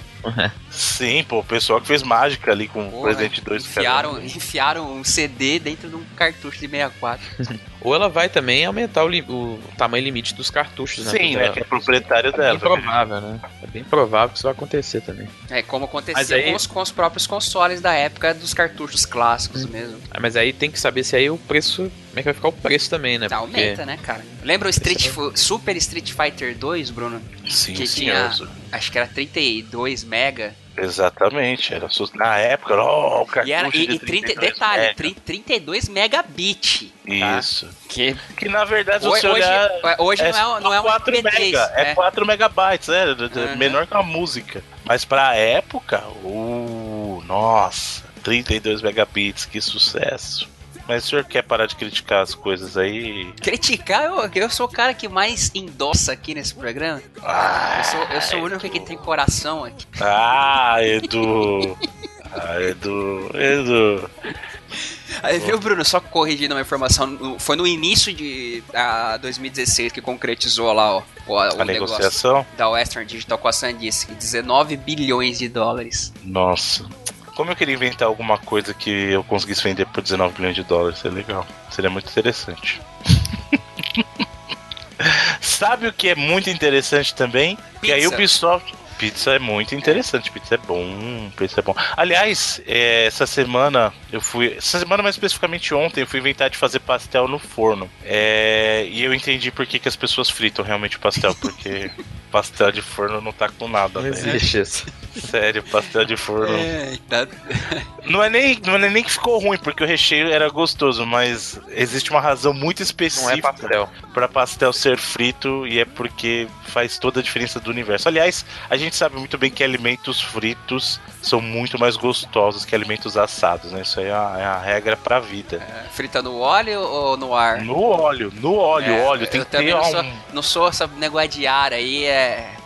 Sim, pô, o pessoal que fez mágica ali com o Resident 2. Enfiaram, enfiaram um CD dentro de um cartucho de 64. Ou ela vai também aumentar o, o tamanho limite dos cartuchos, né? Sim, né? Que é proprietário é dela. É bem provável, né? É bem provável que isso vai acontecer também. É como acontecia aí... com, os, com, os, próprios consoles da época dos cartuchos clássicos hum. mesmo. É, mas aí tem que saber se aí o preço. Como é que vai ficar o preço também, né? Tá, Porque... Aumenta, né, cara? Lembra o Street, é... Super Street Fighter 2, Bruno? Sim, que sim. Tinha, acho que era 32 mega. Exatamente, era na época, oh, o e, era, e, e 30, detalhe, mega. 32 megabit. Tá? Isso. Que, que na verdade hoje, você olhar, hoje é não é, não é 4 MP3, mega, é, é 4 megabytes, é, uhum. menor que a música. Mas pra época, uh, nossa, 32 megabits, que sucesso. Mas o senhor quer parar de criticar as coisas aí? Criticar? Eu, eu sou o cara que mais endossa aqui nesse programa. Ah, eu, sou, eu sou o único Edu. que tem coração aqui. Ah, Edu! ah, Edu, Edu. Aí, viu, Bruno? Só corrigindo uma informação. Foi no início de a 2016 que concretizou lá ó, o, o a negociação da Western Digital com a SanDisk. 19 bilhões de dólares. Nossa. Como eu queria inventar alguma coisa que eu conseguisse vender por 19 bilhões de dólares, seria legal. Seria muito interessante. Sabe o que é muito interessante também? Pizza. Que a Ubisoft. Pizza é muito interessante, pizza é bom, pizza é bom. Aliás, é, essa semana eu fui. Essa semana, mais especificamente ontem, eu fui inventar de fazer pastel no forno. É, e eu entendi por que, que as pessoas fritam realmente o pastel, porque pastel de forno não tá com nada, Não existe isso. Sério, pastel de forno. É, tá... não, é nem, não é nem que ficou ruim, porque o recheio era gostoso, mas existe uma razão muito específica não é pastel. para pastel ser frito e é porque faz toda a diferença do universo. Aliás, a gente sabe muito bem que alimentos fritos são muito mais gostosos que alimentos assados, né? Isso aí é a, é a regra pra vida. É, frita no óleo ou no ar? No óleo, no óleo, é, óleo. Tem que ter não, um... sou, não sou essa negócio de ar aí, é.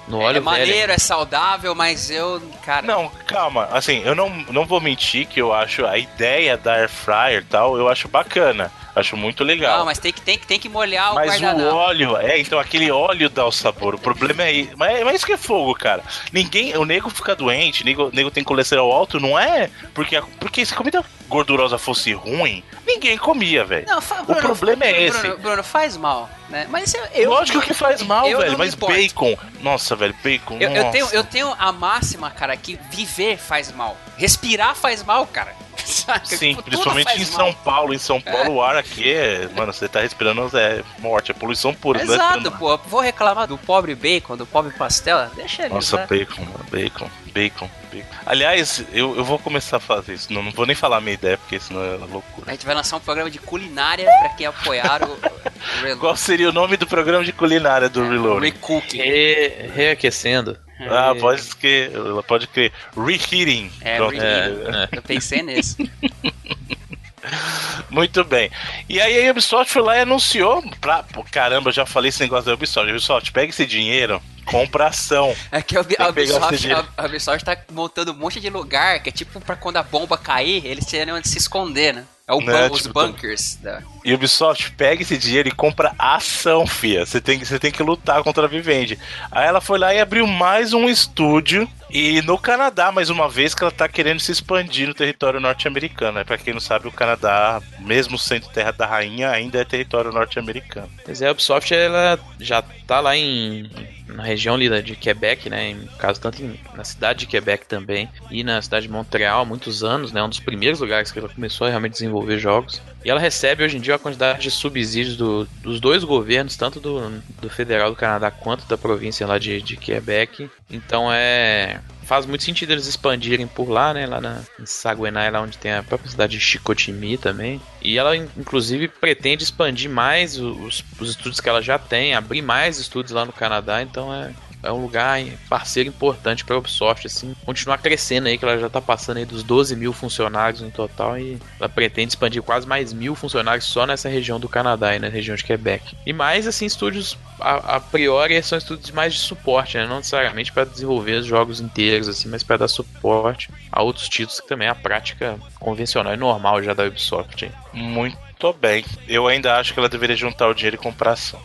No óleo é maneiro, velho. é saudável, mas eu, cara. Não, calma. Assim, eu não, não vou mentir que eu acho a ideia da air fryer e tal, eu acho bacana. Acho muito legal. Não, mas tem que, tem, tem que molhar mas o Mas o óleo, é, então aquele óleo dá o sabor. O problema é isso. Mas, mas isso que é fogo, cara. Ninguém. O nego fica doente, o nego, o nego tem colesterol alto, não é porque, porque se a comida gordurosa fosse ruim, ninguém comia, velho. O problema é esse. Bruno, Bruno, faz mal, né? Mas eu. eu Lógico que faz mal, velho. Mas bacon. Nossa, velho, bacon. Eu, eu, tenho, eu tenho a máxima, cara, que viver faz mal. Respirar faz mal, cara. Sim, tipo, principalmente em São Paulo. Em São Paulo, é. o ar aqui é. Mano, você tá respirando é morte, é poluição pura. É Exato, pô. Vou reclamar do pobre bacon, do pobre pastel. Deixa ele. Nossa, bacon, bacon, bacon, bacon. Aliás, eu, eu vou começar a fazer isso. Não, não vou nem falar a minha ideia, porque senão é loucura. A gente vai lançar um programa de culinária pra quem apoiar o. o Qual seria o nome do programa de culinária do é, Reload? Recook. Re reaquecendo. Ah, pode crer, pode crer. Reheating. É, Pronto. É, é. Eu pensei nisso. Muito bem. E aí a Ubisoft foi lá e anunciou pra. Caramba, eu já falei esse negócio da Ubisoft. Ubisoft, pega esse dinheiro, compra ação. É que a, a, Ubisoft, a, a Ubisoft tá montando um monte de lugar que é tipo pra quando a bomba cair, eles terem onde se esconder, né? É o né? os tipo, bunkers. Da... E Ubisoft pega esse dinheiro e compra ação, fia. Você tem, você tem que lutar contra a Vivendi. Aí ela foi lá e abriu mais um estúdio. E no Canadá, mais uma vez, que ela tá querendo se expandir no território norte-americano. Né? Pra quem não sabe, o Canadá, mesmo sendo terra da rainha, ainda é território norte-americano. Pois é, a Ubisoft ela já tá lá em na região ali de Quebec, né? Em caso tanto em, na cidade de Quebec também e na cidade de Montreal há muitos anos, né? Um dos primeiros lugares que ela começou a realmente desenvolver jogos. E ela recebe hoje em dia uma quantidade de subsídios do, dos dois governos, tanto do, do federal do Canadá quanto da província lá de, de Quebec. Então é faz muito sentido eles expandirem por lá, né? Lá na, em Saguenay, lá onde tem a própria cidade de Chicoutimi também. E ela, inclusive, pretende expandir mais os, os estudos que ela já tem, abrir mais estudos lá no Canadá. Então é, é um lugar parceiro importante para a Ubisoft, assim, continuar crescendo aí, que ela já está passando aí dos 12 mil funcionários no total e ela pretende expandir quase mais mil funcionários só nessa região do Canadá e na região de Quebec. E mais, assim, estúdios a, a priori são estúdios mais de suporte, né? Não necessariamente para desenvolver os jogos inteiros, assim, mas para dar suporte a outros títulos que também é a prática convencional e normal já da Ubisoft. Hein? Muito bem. Eu ainda acho que ela deveria juntar o dinheiro e comprar ação.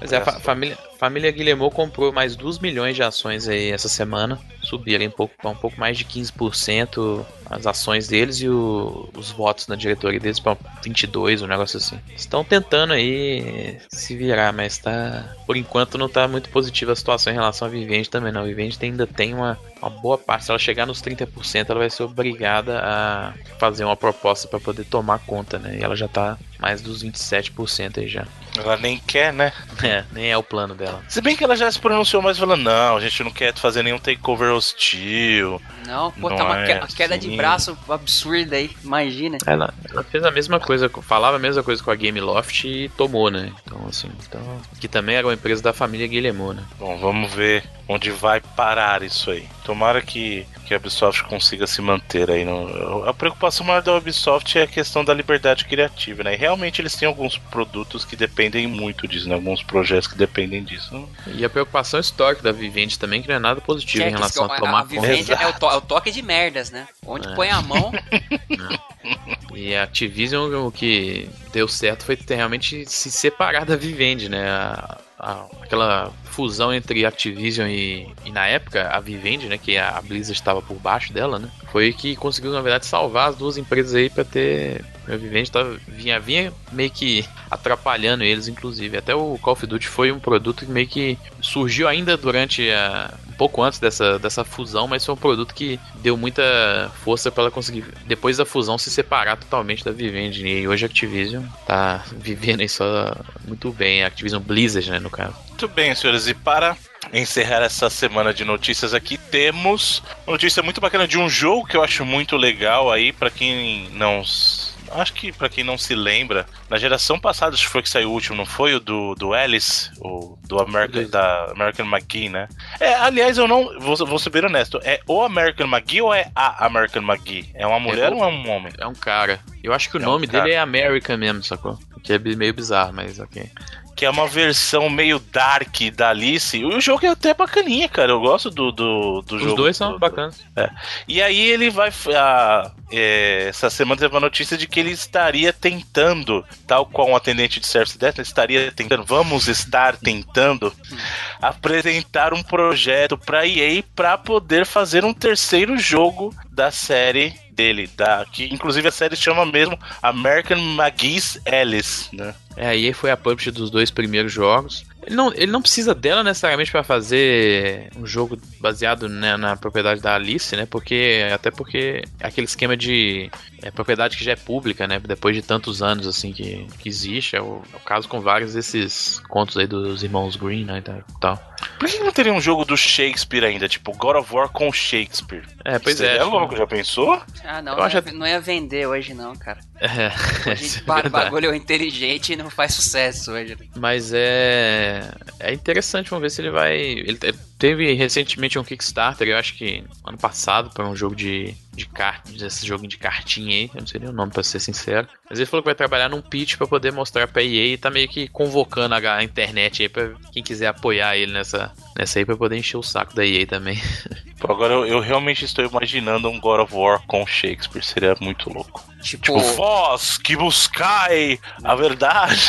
Mas é, a fa família, família Guillemot comprou mais 2 milhões de ações aí essa semana. Subiram um pouco, um pouco mais de 15% as ações deles e o, os votos na diretoria deles para 22, um negócio assim. Estão tentando aí se virar, mas tá. Por enquanto não tá muito positiva a situação em relação a Vivendi também, não. A Vivendi ainda tem uma, uma boa parte. Se ela chegar nos 30%, ela vai ser obrigada a fazer uma proposta para poder tomar conta, né? E ela já tá mais dos 27% aí já. Ela nem quer, né? É, nem é o plano dela. Se bem que ela já se pronunciou mais falando, não, a gente não quer fazer nenhum takeover hostil. Não, pô, não tá uma é queda assim. de braço absurda aí, imagina. Ela, ela fez a mesma coisa, falava a mesma coisa com a Gameloft e tomou, né? Então, assim, então, que também era uma empresa da família Guillemot, né? Bom, vamos ver onde vai parar isso aí. Tomara que, que a Ubisoft consiga se manter aí. No... A preocupação maior da Ubisoft é a questão da liberdade criativa, né? E realmente eles têm alguns produtos que dependem muito disso, né? Alguns projetos que dependem disso. E a preocupação histórica da Vivendi também, que não é nada positivo é, em relação a, a tomar a Vivendi é o, to é o, toque de merdas, né? Onde é. põe a mão. e a Activision, o que deu certo foi ter realmente se separar da Vivendi, né? A, a, aquela fusão entre Activision e, e, na época a Vivendi, né, que a Blizzard estava por baixo dela, né, foi que conseguiu na verdade salvar as duas empresas aí para ter a Vivendi tava, vinha, vinha meio que atrapalhando eles, inclusive. Até o Call of Duty foi um produto que meio que surgiu ainda durante a, pouco antes dessa, dessa fusão, mas foi um produto que deu muita força para ela conseguir, depois da fusão, se separar totalmente da Vivendi. E hoje a Activision tá vivendo isso muito bem, a Activision Blizzard, né, no caso. Muito bem, senhores, e para encerrar essa semana de notícias aqui, temos notícia muito bacana de um jogo que eu acho muito legal aí, para quem não acho que para quem não se lembra, na geração passada acho que foi que saiu o último, não foi o do, do Alice, o do American, da American McGee, né? É, aliás, eu não vou, vou ser bem honesto, é o American McGee ou é a American McGee? É uma mulher é, ou é um homem? É um cara. Eu acho que o é nome um dele é American mesmo, sacou? Que é meio bizarro, mas ok que é uma versão meio dark da Alice. O jogo é até bacaninha, cara. Eu gosto do, do, do Os jogo. Os dois são do, bacanas. É. E aí ele vai. A, é, essa semana teve uma notícia de que ele estaria tentando, tal qual um atendente de service desk, ele estaria tentando, vamos estar tentando, apresentar um projeto para EA para poder fazer um terceiro jogo da série dele, da, que inclusive a série chama mesmo American McGee's Alice, né? É, a EA foi a publisher dos dois primeiros jogos. Ele não, ele não precisa dela necessariamente para fazer um jogo baseado né, na propriedade da Alice, né? Porque até porque é aquele esquema de é, propriedade que já é pública, né? Depois de tantos anos assim que, que existe, é o, é o caso com vários desses contos aí dos irmãos Green, né? E tal. Por que não teria um jogo do Shakespeare ainda, tipo God of War com Shakespeare? É, pois Seria é. É louco, já pensou? Ah, não, não, ia, não ia vender hoje não, cara. É, hoje é bagulho inteligente e não faz sucesso hoje. Mas é é interessante, vamos ver se ele vai. Ele teve recentemente um Kickstarter, eu acho que ano passado, para um jogo de, de cartas, esse jogo de cartinha aí, eu não sei nem o nome para ser sincero. Mas ele falou que vai trabalhar num pitch para poder mostrar pra EA e tá meio que convocando a, internet aí pra quem quiser apoiar ele nessa, nessa aí pra poder encher o saco da EA também. Pô, agora eu, eu realmente estou imaginando um God of War com Shakespeare, seria muito louco. Tipo, tipo vós que buscai a verdade.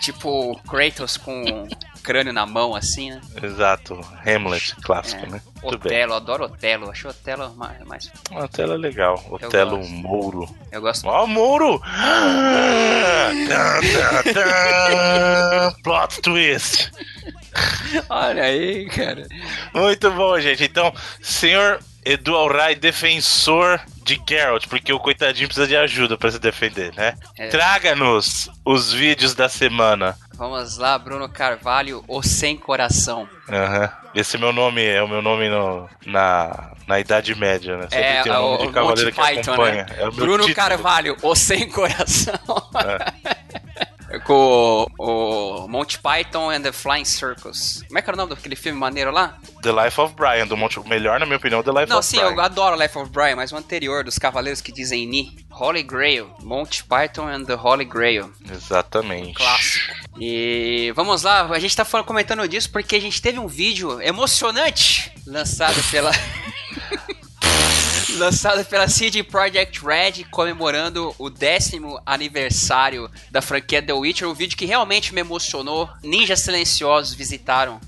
Tipo Kratos com crânio na mão, assim, né? Exato, Hamlet, clássico, é. né? Muito Otelo, bem. adoro Otelo, acho Otelo mais. Otelo é legal, Otelo Mouro. Eu gosto. Ó, oh, Mouro! Plot twist! Olha aí, cara. Muito bom, gente. Então, senhor Edu Alray, defensor de Geralt, porque o coitadinho precisa de ajuda para se defender, né? É. Traga-nos os vídeos da semana. Vamos lá, Bruno Carvalho, o sem coração. Aham. Esse é meu nome, é o meu nome no, na, na Idade Média, né? Sempre É, tem um nome o, de o cavaleiro Monty que Python, acompanha. né? É o Bruno título. Carvalho, o sem coração. Com o, o Monty Python and the Flying Circus. Como é que era o nome daquele filme maneiro lá? The Life of Brian, do Monte. O melhor, na minha opinião, The Life Não, of sim, Brian. eu adoro Life of Brian, mas o anterior, dos Cavaleiros que dizem Ni. Holy Grail. Monty Python and the Holy Grail. Exatamente. Clássico. E vamos lá, a gente tá falando, comentando disso porque a gente teve um vídeo emocionante lançado pela. lançado pela CD Projekt Red comemorando o décimo aniversário da franquia The Witcher. Um vídeo que realmente me emocionou. Ninjas silenciosos visitaram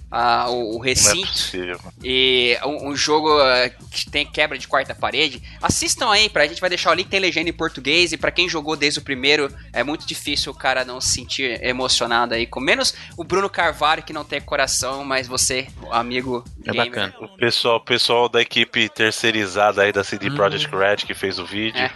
o, o Não é recinto. possível. E um, um jogo eh, que tem quebra de quarta parede. Assistam aí, pra gente vai deixar o link, tem legenda em português. E pra quem jogou desde o primeiro, é muito difícil o cara não se sentir emocionado aí. Com menos o Bruno Carvalho, que não tem coração, mas você, o amigo É gamer. bacana. O pessoal, o pessoal da equipe terceirizada aí da CD Projekt Red que fez o vídeo. É,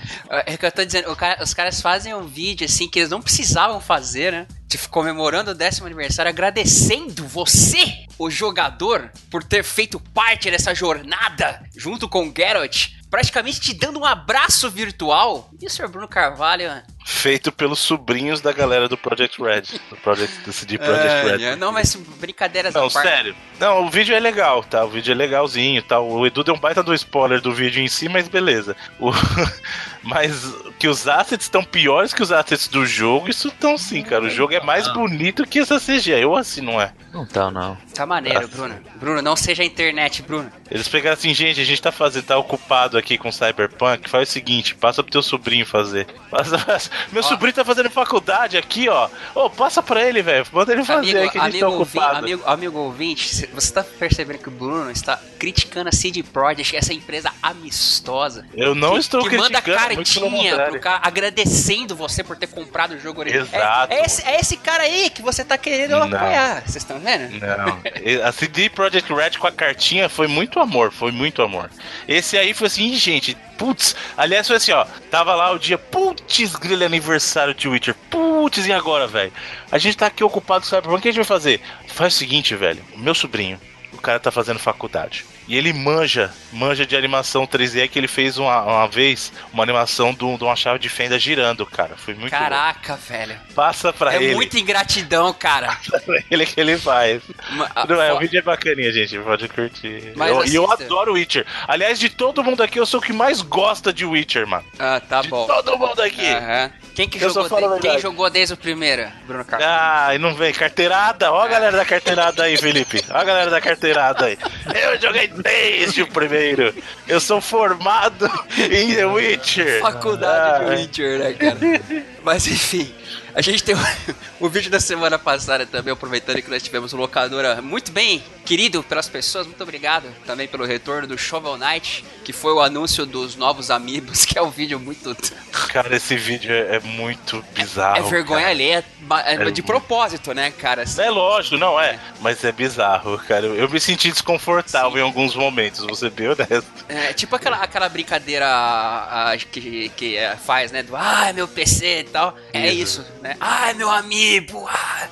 é que eu tô dizendo, o cara- os caras fazem um vídeo assim que eles não precisavam fazer, né? Tipo, comemorando o décimo aniversário, agradecendo você, o jogador, por ter feito parte dessa jornada junto com o Geralt, praticamente te dando um abraço virtual. E o Sr. Bruno Carvalho. Feito pelos sobrinhos da galera do Project Red. Do, Project, do CD Projekt Red. É, não, mas brincadeiras Não, à parte. sério. Não, o vídeo é legal, tá? O vídeo é legalzinho, tá? O Edu deu um baita do spoiler do vídeo em si, mas beleza. O... mas que os assets estão piores que os assets do jogo, isso estão sim, cara. O jogo é mais bonito que essa CG. Eu assim, não é? Não tá, não. Tá maneiro, Ah. Bruno. Bruno, não seja a internet, Bruno. Eles pegaram assim, gente, a gente tá fazendo, tá ocupado aqui com Cyberpunk, faz o seguinte, passa pro teu sobrinho fazer. Passa, passa. Meu sobrinho tá fazendo faculdade aqui, ó. Ô, passa pra ele, velho. Manda ele fazer Amigo, aí que a gente tá ocupado. amigo, amigo ouvinte, cê- você tá percebendo que o Bruno está criticando a CD Projekt, essa empresa amistosa. Eu não que, estou que manda criticando, muito pelo cartinha pro cara agradecendo você por ter comprado o jogo original. Exato. É, é esse, é esse cara aí que você tá querendo Não. apoiar. Vocês estão vendo? Não, a CD Projekt Red com a cartinha foi muito amor, foi muito amor. Esse aí foi assim, gente, putz, aliás foi assim, ó, tava lá o dia, putz, grilo aniversário de Witcher, putz, e agora, velho? A gente tá aqui ocupado com Cyberpunk, o que a gente vai fazer? Faz o seguinte, velho, o meu sobrinho, o cara tá fazendo faculdade. E ele manja, manja de animação 3D, é que ele fez uma, uma vez uma animação de, um- uma chave de fenda girando, cara. Foi muito Caraca, velho. bom. Passa pra É ele. muita ingratidão, cara. Pra ele que ele faz. Ma- a- Não, é, o vídeo é bacaninha, gente. Pode curtir. Mas Eu- E eu, assista. adoro Witcher. Aliás, de todo mundo aqui, eu sou o que mais gosta de Witcher, mano. Ah, tá De bom. todo mundo aqui. Aham. Quem, que Eu jogou de- quem jogou desde o primeiro, Bruno Carlos? Ah, e não vem. Carteirada. Ó a galera da carteirada aí, Felipe. Ó a galera da carteirada aí. Eu joguei desde o primeiro. Eu sou formado em The Witcher. Faculdade de Ah, Witcher, né, cara? Mas enfim, a gente tem o, o vídeo da semana passada também, aproveitando que nós tivemos locadora muito bem querido pelas pessoas. Muito obrigado também pelo retorno do Shovel Knight, que foi o anúncio dos novos amigos, que é um vídeo muito. Cara, esse vídeo é, é muito bizarro. é vergonha cara. alheia, ma- é É de propósito, né, cara? É lógico, não é. Mas é bizarro, cara. Eu eu me senti desconfortável em alguns momentos, ser bem honesto. É, tipo aquela, aquela brincadeira ah, que, que é, faz, né? Do ah, meu PC e tal. É Isso. isso, né? Ah, meu amigo! Ah.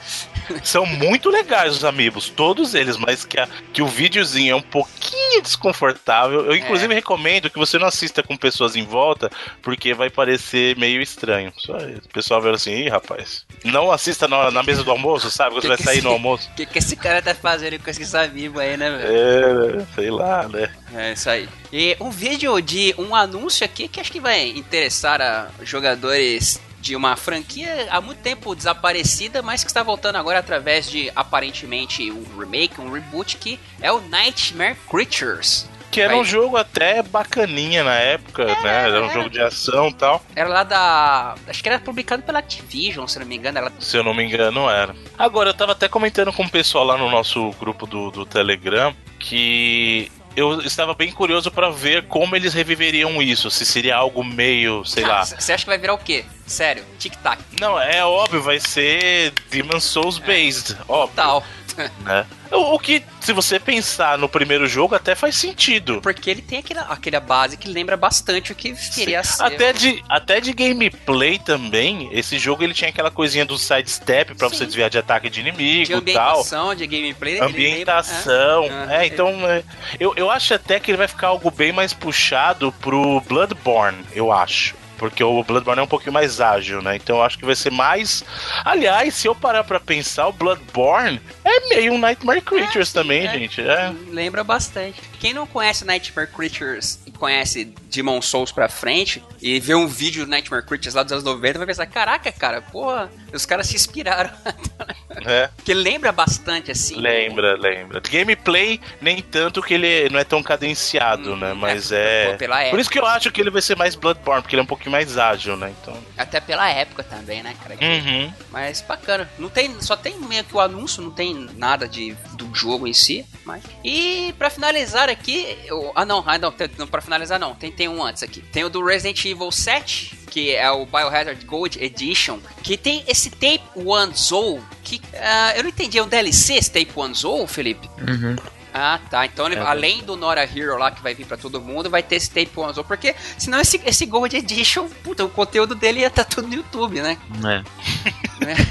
São muito legais os amigos, todos eles, mas que, a- que o videozinho é um pouquinho desconfortável. Eu, inclusive, recomendo que você não assista com pessoas em volta, porque vai parecer meio estranho. O pessoal vê assim, ih, rapaz. Não assista na, na mesa do almoço, sabe? Quando Que você vai que sair esse- no almoço. O que, que esse cara tá fazendo com esses amigos aí, né, velho? É, sei lá, né? É isso aí. E um vídeo de um anúncio aqui que acho que vai interessar a jogadores de uma franquia há muito tempo desaparecida, mas que está voltando agora através de aparentemente um remake, um reboot, que é o Nightmare Creatures. Que era Vai. um jogo até bacaninha na época, né? Era um jogo de ação e tal. Era lá da. Acho que era publicado pela Activision, se não me engano. Era... Se eu não me engano, era. Agora, eu tava até comentando com o pessoal lá no nosso grupo do, do Telegram que eu estava bem curioso pra ver como eles reviveriam isso. Se seria algo meio, sei lá. Você acha que vai virar o quê? Sério, tic-tac. Não, é óbvio, vai ser Demon Souls based, óbvio. Tal. né? O, que, se você pensar no primeiro jogo, até faz sentido. Porque ele tem aquela, aquela base que lembra bastante o que queria Sim. ser. Até de, até de gameplay também, esse jogo ele tinha aquela coisinha do sidestep pra Sim. você desviar de ataque de de inimigo e tal. ambientação, de gameplay. Ambientação. lembra- É, então é, eu, eu acho até que ele vai ficar algo bem mais puxado pro Bloodborne, eu acho. Porque o Bloodborne é um pouquinho mais ágil, né? Então eu acho que vai ser mais. Aliás, se eu parar pra pensar, o Bloodborne é meio um Nightmare Creatures sim, também, é. gente. É. Lembra bastante. Quem não conhece Nightmare Creatures e conhece Demon Souls pra frente e vê um vídeo do Nightmare Creatures lá dos anos 90 vai pensar, caraca, cara, porra, os caras se inspiraram. é. Porque lembra bastante assim. Lembra, lembra. Gameplay, nem tanto que ele não é tão cadenciado, Hum, né? Mas é, é. pela Por época. isso que eu acho que ele vai ser mais Bloodborne, porque ele é um pouquinho mais ágil, né? Então. Até pela época também, né, cara? Uhum. Mas bacana. Não tem, só tem meio que o anúncio, não tem nada de do jogo em si, mas E pra finalizar aqui, eu, ah não, ah não, não para finalizar não, tem tem um antes aqui. Tem o do Resident Evil 7, que é o Biohazard Gold Edition, que tem esse Tape One Soul, que ah, eu não entendi, é um DLC esse Tape One Soul, Felipe? Uhum. Ah, tá. Então, ele- É. além do Nora Hero lá que vai vir pra todo mundo, vai ter esse Tape One Soul, porque senão esse, esse Gold Edition, puta, o conteúdo dele ia estar tudo no YouTube, né? É.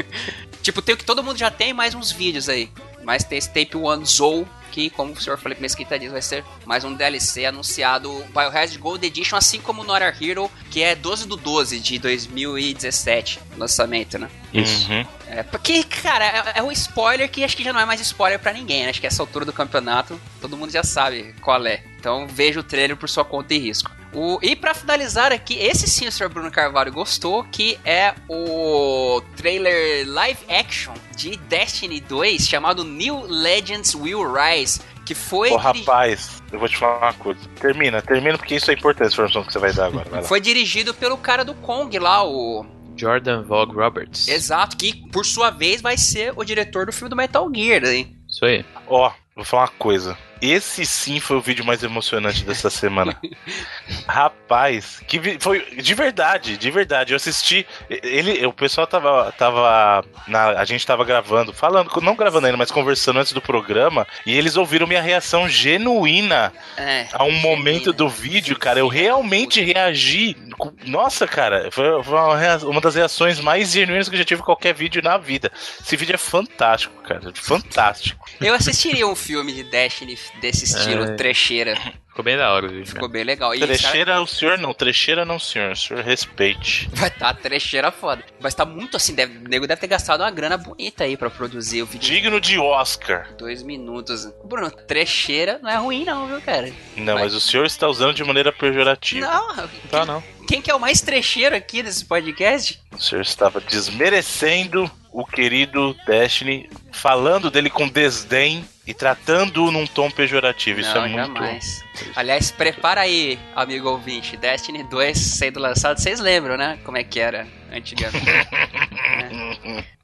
Tipo, tem o que todo mundo já tem, mais uns vídeos aí. Mas tem esse Tape One Zou, que, como o senhor Felipe Mesquita diz, vai ser mais um DLC anunciado Biohazard Gold Edition, assim como Nora Hero, que é 12 do 12 de 2017, lançamento, né? Isso. Uhum. É, porque, cara, é, é um spoiler que acho que já não é mais spoiler pra ninguém, né? Acho que essa altura do campeonato todo mundo já sabe qual é. Então veja o trailer por sua conta e risco. O, e pra finalizar aqui, esse sim o Sr. Bruno Carvalho gostou, que é o trailer live action de Destiny 2 chamado New Legends Will Rise, que foi, Ô, diri- rapaz, eu vou te falar uma coisa. Termina, termina, porque isso é importante, a informação que você vai dar agora. Vai lá. foi dirigido pelo cara do Kong lá, o Jordan Vogue Roberts. Exato, que por sua vez vai ser o diretor do filme do Metal Gear, hein? Isso aí. Ó, vou falar uma coisa. Esse sim foi o vídeo mais emocionante dessa semana. Rapaz, que vi- foi de verdade, de verdade. Eu assisti. Ele, o pessoal tava, tava na, a gente tava gravando, falando, não gravando ainda, mas conversando antes do programa, e eles ouviram minha reação genuína É. a um momento do vídeo, cara. Eu realmente reagi. Nossa, cara, foi, foi uma, uma das reações mais genuínas que eu já tive em qualquer vídeo na vida. Esse vídeo é fantástico, cara. Fantástico. Eu assistiria um filme de Destiny desse estilo, É. trecheira. Ficou bem da hora vídeo. Ficou bem legal. E os cara- Trecheira o senhor não, trecheira não, senhor. O senhor respeite. vai estar trecheira foda. Mas tá muito assim, deve, o nego deve ter gastado uma grana bonita aí pra produzir o vídeo. Digno de Oscar. Dois minutos. Bruno, trecheira não é ruim não, viu, cara? Não, Vai. mas o senhor está usando de maneira pejorativa. Não, Tá, não. quem que é o mais trecheiro aqui desse podcast? O senhor estava desmerecendo o querido Destiny, falando dele com desdém e tratando-o num tom pejorativo. Isso não, é muito. jamais. Aliás, prepara aí, amigo ouvinte. Destiny 2 sendo lançado, vocês lembram, né? Como é que era antigamente.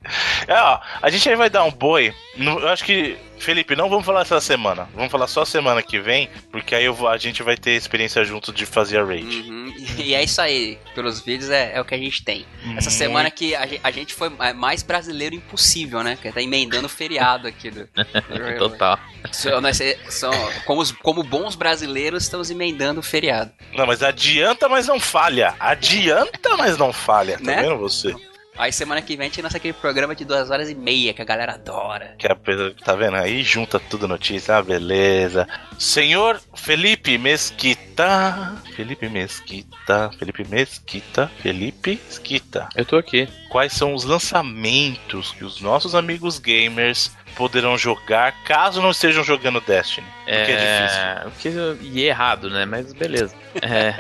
É, ó, a gente aí vai dar um boi. Eu acho que, Felipe, não vamos falar essa semana. Vamos falar só semana que vem, porque aí eu vou- a gente vai ter experiência junto de fazer a raid. Uhum, E é isso aí. Pelos vídeos é, é o que a gente tem. Essa Uhum. semana que a, a gente foi mais brasileiro impossível, né? Que tá emendando o feriado aqui do. do Total. So- nós, é, são, como, como bons brasileiros, estamos emendando o feriado. Não, mas adianta, mas não falha. Adianta, mas não falha. Tá Né? vendo você? Aí semana que vem a gente lança aquele programa de duas horas e meia que a galera adora. Que a pessoa- tá vendo? Aí junta tudo notícia, ah, beleza. Senhor Felipe Mesquita. Felipe Mesquita. Felipe Mesquita. Felipe Mesquita. Eu tô aqui. Quais são os lançamentos que os nossos amigos gamers poderão jogar caso não estejam jogando Destiny? Porque é difícil. O que e errado, né? Mas beleza. É.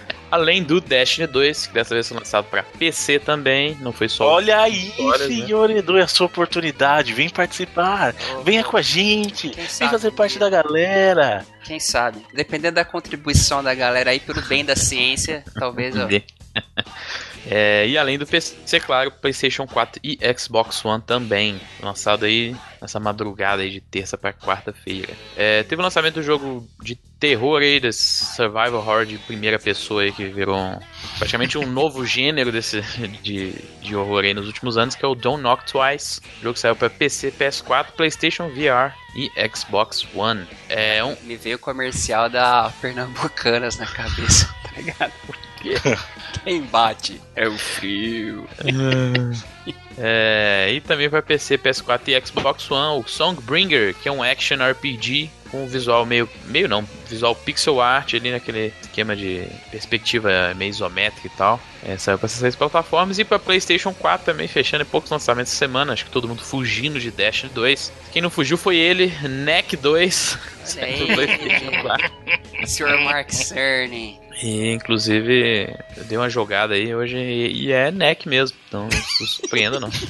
Além do Destiny 2, que dessa vez foi lançado pra PC também, não foi só. Olha aí, Horas, né? senhor Edu, é a sua oportunidade. Vem participar. Venha com a gente. Vem fazer parte da galera. Quem sabe? Dependendo da contribuição da galera aí pelo bem da ciência, talvez ó, É, e além do PC, claro, PlayStation 4 e Xbox One também, lançado aí nessa madrugada aí de terça para quarta-feira. É, teve o lançamento do jogo de terror aí, desse survival horror de primeira pessoa aí, que virou um, praticamente um novo gênero desse, de, de horror aí nos últimos anos, que é o Don't Knock Twice. O jogo saiu para PC, PS4, PlayStation VR e Xbox One. É um... Me veio o comercial da Pernambucanas na cabeça, tá ligado? Quem bate é o frio. É, e também para PC, PS4 e Xbox One, o Songbringer, que é um action RPG com um visual meio, meio não, visual pixel art ali naquele esquema de perspectiva meio isométrica e tal. É, saiu para essas três plataformas e para PlayStation 4 também, fechando em poucos lançamentos de semana. Acho que todo mundo fugindo de Destiny 2. Quem não fugiu foi ele, Neck 2. Sr. Mark Cerny. E inclusive eu dei uma jogada aí hoje e é neck mesmo, então não se surpreenda não.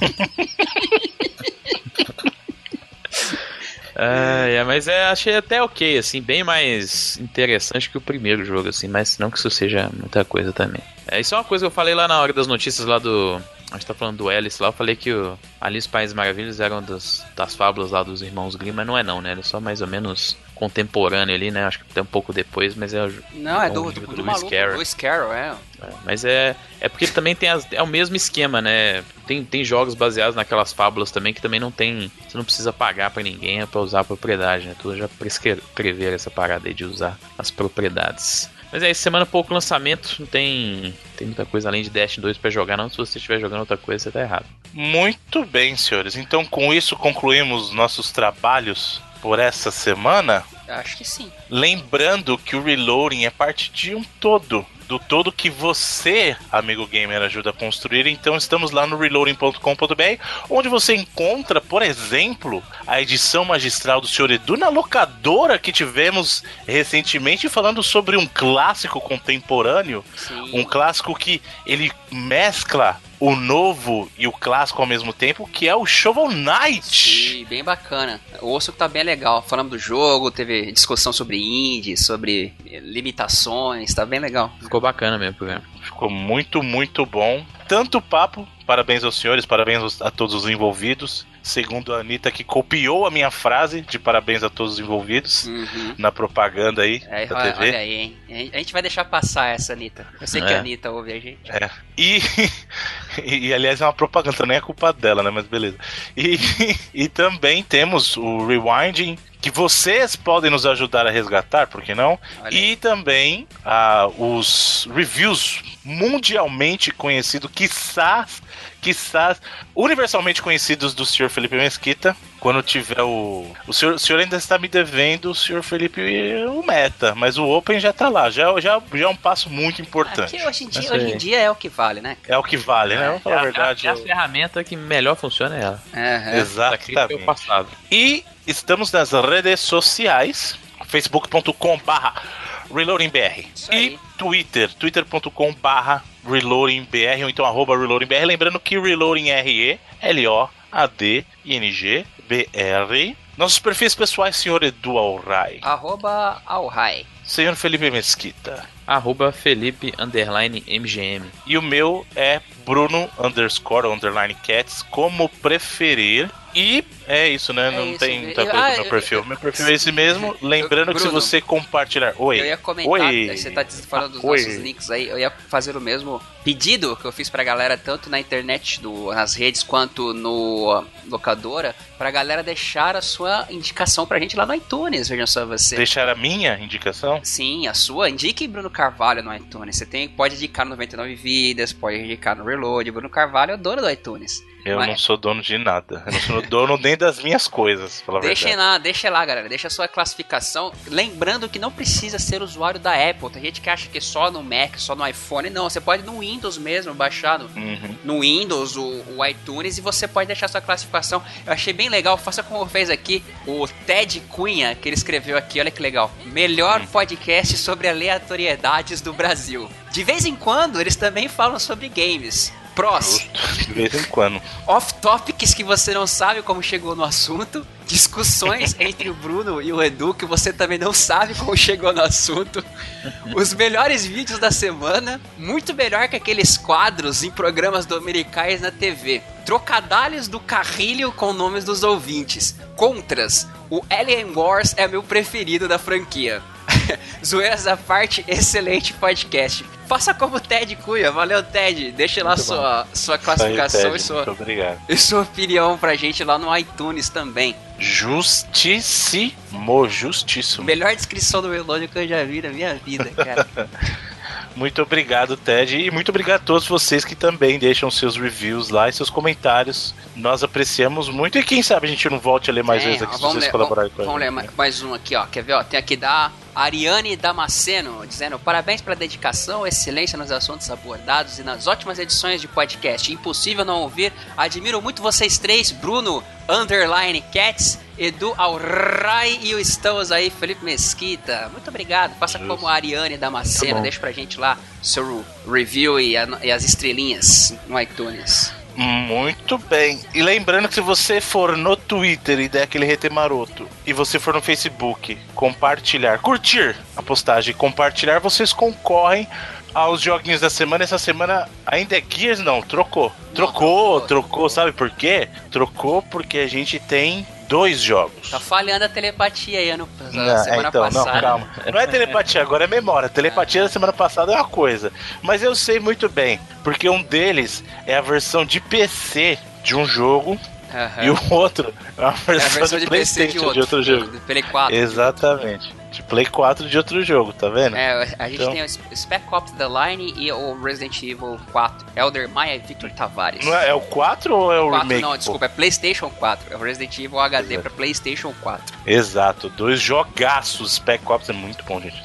é, mas é, achei até ok, assim, bem mais interessante que o primeiro jogo, assim, mas não que isso seja muita coisa também. É, isso é uma coisa que eu falei lá na hora das notícias lá do. A gente tá falando do Alice lá, eu falei que o Alice País Maravilhas eram das, das fábulas lá dos irmãos Grimm, mas não é não, né? Ele é só mais ou menos contemporâneo ali, né? Acho que até um pouco depois, mas é Não, é do, do, do, do maluco, Carroll. Lewis Carroll, é. é. Mas é, é porque também tem as, é o mesmo esquema, né? Tem, tem jogos baseados naquelas fábulas também que também não tem. Você não precisa pagar para ninguém é pra usar a propriedade, né? Tudo já prescrever essa parada aí de usar as propriedades. Mas é isso, semana pouco lançamento, não tem, tem muita coisa além de Dash 2 para jogar, não. Se você estiver jogando outra coisa, você tá errado. Muito bem, senhores. Então, com isso, concluímos nossos trabalhos por essa semana. Acho que sim. Lembrando que o reloading é parte de um todo do todo que você, amigo gamer, ajuda a construir. Então estamos lá no reloading.com.br, onde você encontra, por exemplo, a edição magistral do Senhor Edu na locadora que tivemos recentemente, falando sobre um clássico contemporâneo, Sim. um clássico que ele mescla o novo e o clássico ao mesmo tempo, que é o Shovel Knight. Sim, bem bacana. O osso tá bem legal. Falamos do jogo, teve discussão sobre indie, sobre limitações, tá bem legal. Ficou bacana mesmo o programa. Ficou muito, muito bom. Tanto papo, parabéns aos senhores, parabéns a todos os envolvidos segundo a Anitta, que copiou a minha frase de parabéns a todos os envolvidos uhum. na propaganda aí é, da olha, TV. Olha aí, hein? A gente vai deixar passar essa, Anitta. Eu sei é. que a Anitta ouve a gente. É. E, e, e, aliás, é uma propaganda, nem é culpa dela, né? Mas beleza. E, e também temos o Rewinding, que vocês podem nos ajudar a resgatar, por que não? Olha. E também uh, os reviews mundialmente conhecidos, quizás quiçás, universalmente conhecidos do senhor Felipe Mesquita. Quando tiver o. O senhor, o senhor ainda está me devendo, o senhor Felipe, o meta, mas o Open já está lá, já, já, já é um passo muito importante. Aqui, hoje, em dia, hoje em dia é o que vale, né? É o que vale, né? Vamos falar é, a verdade. É a, é a ferramenta que melhor funciona é ela. É, é. Exatamente. E estamos nas redes sociais, facebook.com/barra ReloadingBR. E Twitter, twitter.com barra ReloadingBR, ou então arroba ReloadingBR. Lembrando que Reloading R-E, L-O-A-D-I-N-G, B-R. Nossos perfis pessoais, senhor Edu Alray. Arroba Alray. Senhor Felipe Mesquita. Arroba Felipe underline MGM. E o meu é Bruno underscore underline cats, como preferir. E é isso, né? É não isso. tem muita coisa ah, no meu perfil. Eu, meu perfil é esse mesmo. Lembrando Bruno, que se você compartilhar. Oi. Eu ia comentar, Oi. você tá falando dos Oi. nossos links aí, eu ia fazer o mesmo pedido que eu fiz pra galera, tanto na internet, do, nas redes, quanto no locadora, pra galera deixar a sua indicação pra gente lá no iTunes, vejam só você. Deixar a minha indicação? Sim, a sua. Indique Bruno Carvalho no iTunes. Você tem, pode indicar no 99 Vidas, pode indicar no Reload. Bruno Carvalho é o dono do iTunes. Eu Mas... não sou dono de nada. Eu não sou dono nem das minhas coisas. Deixa lá, deixa lá, galera. Deixa a sua classificação. Lembrando que não precisa ser usuário da Apple. Tem gente que acha que só no Mac, só no iPhone. Não, você pode no Windows mesmo, baixar no, uhum. no Windows o, o, iTunes e você pode deixar sua classificação. Eu achei bem legal. Faça como fez aqui o Ted Cunha, que ele escreveu aqui. Olha que legal. Melhor uhum. podcast sobre aleatoriedades do Brasil. De vez em quando, eles também falam sobre games. Pros. De vez em quando. Off-topics que você não sabe como chegou no assunto. Discussões entre o Bruno e o Edu que você também não sabe como chegou no assunto. Os melhores vídeos da semana. Muito melhor que aqueles quadros em programas dominicais na TV. Trocadalhos do carrilho com nomes dos ouvintes. Contras. O Alien Wars é meu preferido da franquia. Zoeiras à parte, excelente podcast. Faça como o Ted Cunha. Valeu, Ted. Deixe lá Muito sua, sua classificação Ted, e, sua, e sua opinião pra gente lá no iTunes também. Justíssimo, justíssimo. Melhor descrição do Melônio que eu já vi na minha vida, cara. Muito obrigado, Ted. E muito obrigado a todos vocês que também deixam seus reviews lá e seus comentários. Nós apreciamos muito. E quem sabe a gente não volte a ler mais É, vezes aqui se vamos vocês ler, colaborarem vamos, com a vamos gente. ler mais, mais um aqui, ó. Quer ver, ó? Tem aqui da Ariane Damasceno, dizendo parabéns pela dedicação, excelência nos assuntos abordados e nas ótimas edições de podcast. Impossível não ouvir. Admiro muito vocês três, Bruno, Underline Cats, Edu Alray e o Estamos aí, Felipe Mesquita. Muito obrigado. Faça Justo. como a Ariane Damasceno, deixa pra gente lá seu review e, a- e as estrelinhas no iTunes. Muito bem. E lembrando que se você for no Twitter e der aquele RT maroto, e você for no Facebook compartilhar, curtir a postagem compartilhar, vocês concorrem aos joguinhos da semana. Essa semana ainda é Gears? Não. Trocou, trocou, trocou. Sabe por quê? Trocou porque a gente tem dois jogos. Tá falhando a telepatia aí ano, Não, na semana é, então, passada. não, calma. Não é telepatia, agora é memória. Telepatia da semana passada é uma coisa. Mas eu sei muito bem, porque um deles é a versão de PC de um jogo Aham. e o outro é a É versão, a versão de, de PC de PlayStation outro, de outro jogo. Do Play 4. Exatamente. De Play 4 de outro jogo, tá vendo? É, a gente Então- tem o Spec Ops The Line e o Resident Evil 4. Elder Maia e Victor Tavares. Não é, é o 4 ou é o 4 remake? não, pô? desculpa, é PlayStation 4. É o Resident Evil HD Exato. pra PlayStation 4. Exato, dois jogaços. Spec Ops é muito bom, gente.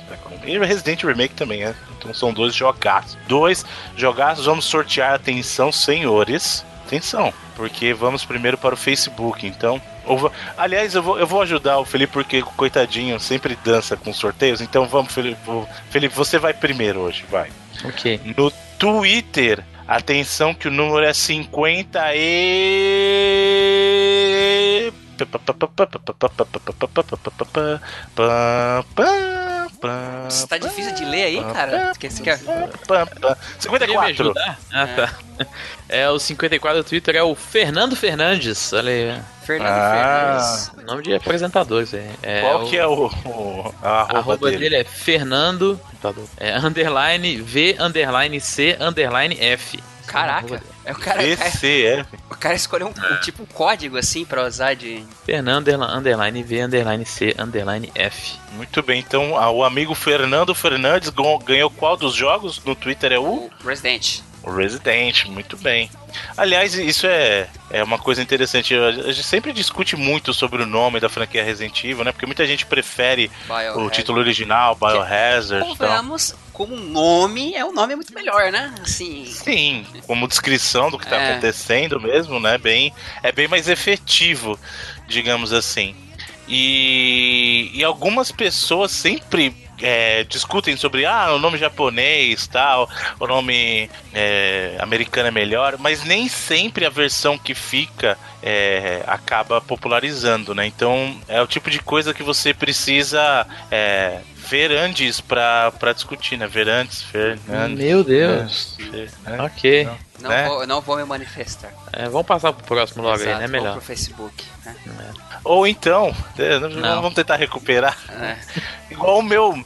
E Resident Remake também, é. Então são dois jogaços. Dois jogaços, vamos sortear. Atenção, senhores. Atenção, porque vamos primeiro para o Facebook, então. Ou va- Aliás, eu vou, eu vou ajudar o Felipe, porque coitadinho sempre dança com sorteios. Então vamos, Felipe. vou- Felipe, você vai primeiro hoje, vai. Ok. No Twitter, atenção que o número é 50 e. Isso tá difícil de ler aí, cara? Esqueci que é 54. Queria me ajudar? Ah, tá. É o 54 do Twitter, é o Fernando Fernandes. Olha aí. Fernando Ah. Fernandes. Nome de apresentador, isso aí. É, Qual o- que é o, o- a A arroba, arroba dele? dele é Fernando. É, underline V, underline C, underline F. Caraca, é o cara, VCF. o cara escolheu um, um tipo um código assim pra usar de. Fernando, underline V, underline C, underline F. Muito bem, então ah, o amigo Fernando Fernandes ganhou qual dos jogos? No Twitter é o? O Resident. O Resident, muito bem. Aliás, isso é, é uma coisa interessante. A gente sempre discute muito sobre o nome da franquia Resident Evil, né? Porque muita gente prefere o título original, Biohazard. Convenhamos, como nome, é um nome muito melhor, né? Assim. Sim, como descrição do que está É. acontecendo mesmo, né? Bem, é bem mais efetivo, digamos assim. E, e algumas pessoas sempre é, discutem sobre ah, o nome japonês, tal, o nome é, americano é melhor, mas nem sempre a versão que fica é, acaba popularizando, né? Então é o tipo de coisa que você precisa é, ver antes pra, pra discutir, né? Ver antes, Fernandes. Meu Deus. Ver, né? Ok. Não, Né? vou, não vou me manifestar. É, vamos passar pro próximo logo Exato, aí, né? vou Melhor. pro Facebook. Né? Ou então, é, não- vamos tentar recuperar. É. Igual o meu.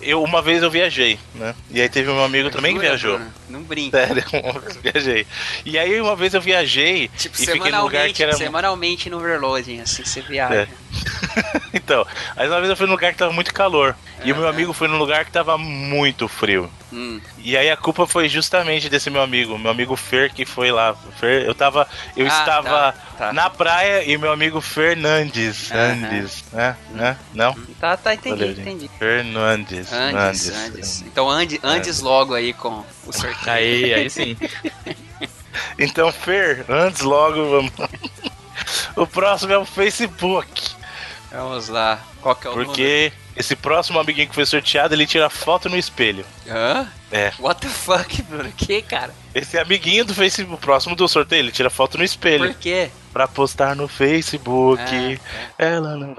Eu, uma vez eu viajei, né? E aí teve um amigo também que viajou. Bruno? Não brinca. Sério, viajei. E aí uma vez eu viajei Tipo, e fiquei num lugar semanalmente, que era. semanalmente no overloading, assim, você viaja. É. então, aí uma vez eu fui num lugar que tava muito calor. E o meu amigo foi num lugar que tava muito frio. Hum. E aí a culpa foi justamente desse meu amigo, meu amigo Fer que foi lá. Fer, eu tava, eu Ah, estava tá, tá. na praia e meu amigo Fernandes, Aham. Andes, né? né? Não? Tá, tá, entendi, entendi. Fernandes, Andes, Andes. Andes. Então Andes, Andes logo aí com o sorteio. Aí, aí sim. Então, Fer, antes logo, vamos. o próximo é o Facebook. Vamos lá. Qual que é o número? Esse próximo amiguinho que foi sorteado, ele tira foto no espelho. Hã? É. What the fuck, Bruno? Que, cara? Esse amiguinho do Facebook, próximo do sorteio, ele tira foto no espelho. Por quê? Pra postar no Facebook. Ah, Ela não. não.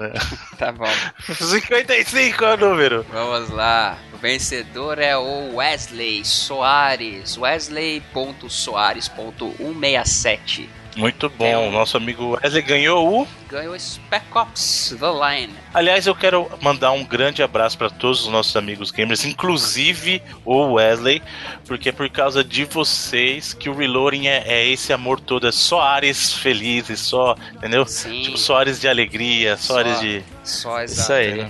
Tá bom. 55 é o número. Vamos lá. O vencedor é o Wesley Soares. Wesley.soares.167. Muito bom. É um- Nosso amigo Wesley ganhou o. Ganhou Spec Ops The Line. Aliás, eu quero mandar um grande abraço para todos os nossos amigos gamers, inclusive o Wesley, porque é por causa de vocês que o Reloading é, é esse amor todo, é só áreas felizes, só, entendeu? Sim. Tipo, só áreas de alegria, só, Só. áreas de. Só exato. Isso aí.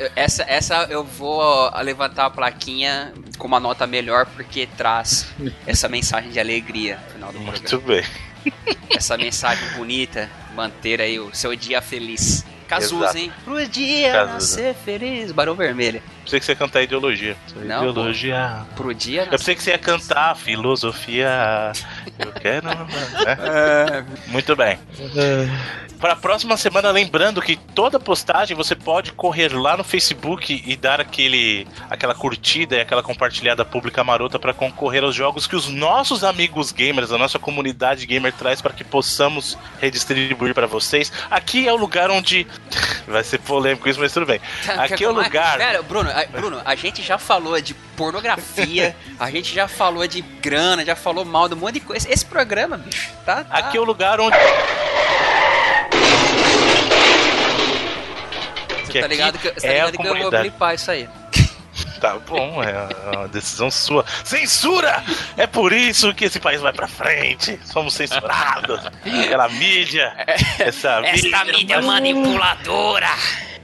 Eu- Essa, essa eu vou levantar a plaquinha com uma nota melhor porque traz essa mensagem de alegria no final do Muito programa. bem. Essa mensagem bonita, manter aí o seu dia feliz. Cazuza, Exato. hein? Pro dia Cazuza. nascer feliz. Barão Vermelho. Pensei que você ia cantar ideologia. Não, ideologia. Pro dia Eu pensei que você ia cantar filosofia. Eu quero. né? Muito bem. Para a próxima semana, lembrando que toda postagem você pode correr lá no Facebook e dar aquele, aquela curtida e aquela compartilhada pública marota para concorrer aos jogos que os nossos amigos gamers, a nossa comunidade gamer traz para que possamos redistribuir para vocês. Aqui é o lugar onde vai ser polêmico isso, mas tudo bem. Aqui é o lugar. Velho, Bruno, a, Bruno, a gente já falou de pornografia, a gente já falou de grana, já falou mal de um monte de coisa. Esse programa, bicho, tá. tá- Aqui é o lugar onde Você tá ligado que, você tá é a ligado que eu vou blipar isso aí. Tá bom, é uma decisão sua. Censura! É por isso que esse país vai pra frente. Somos censurados. Aquela mídia. Essa mídia. manipuladora!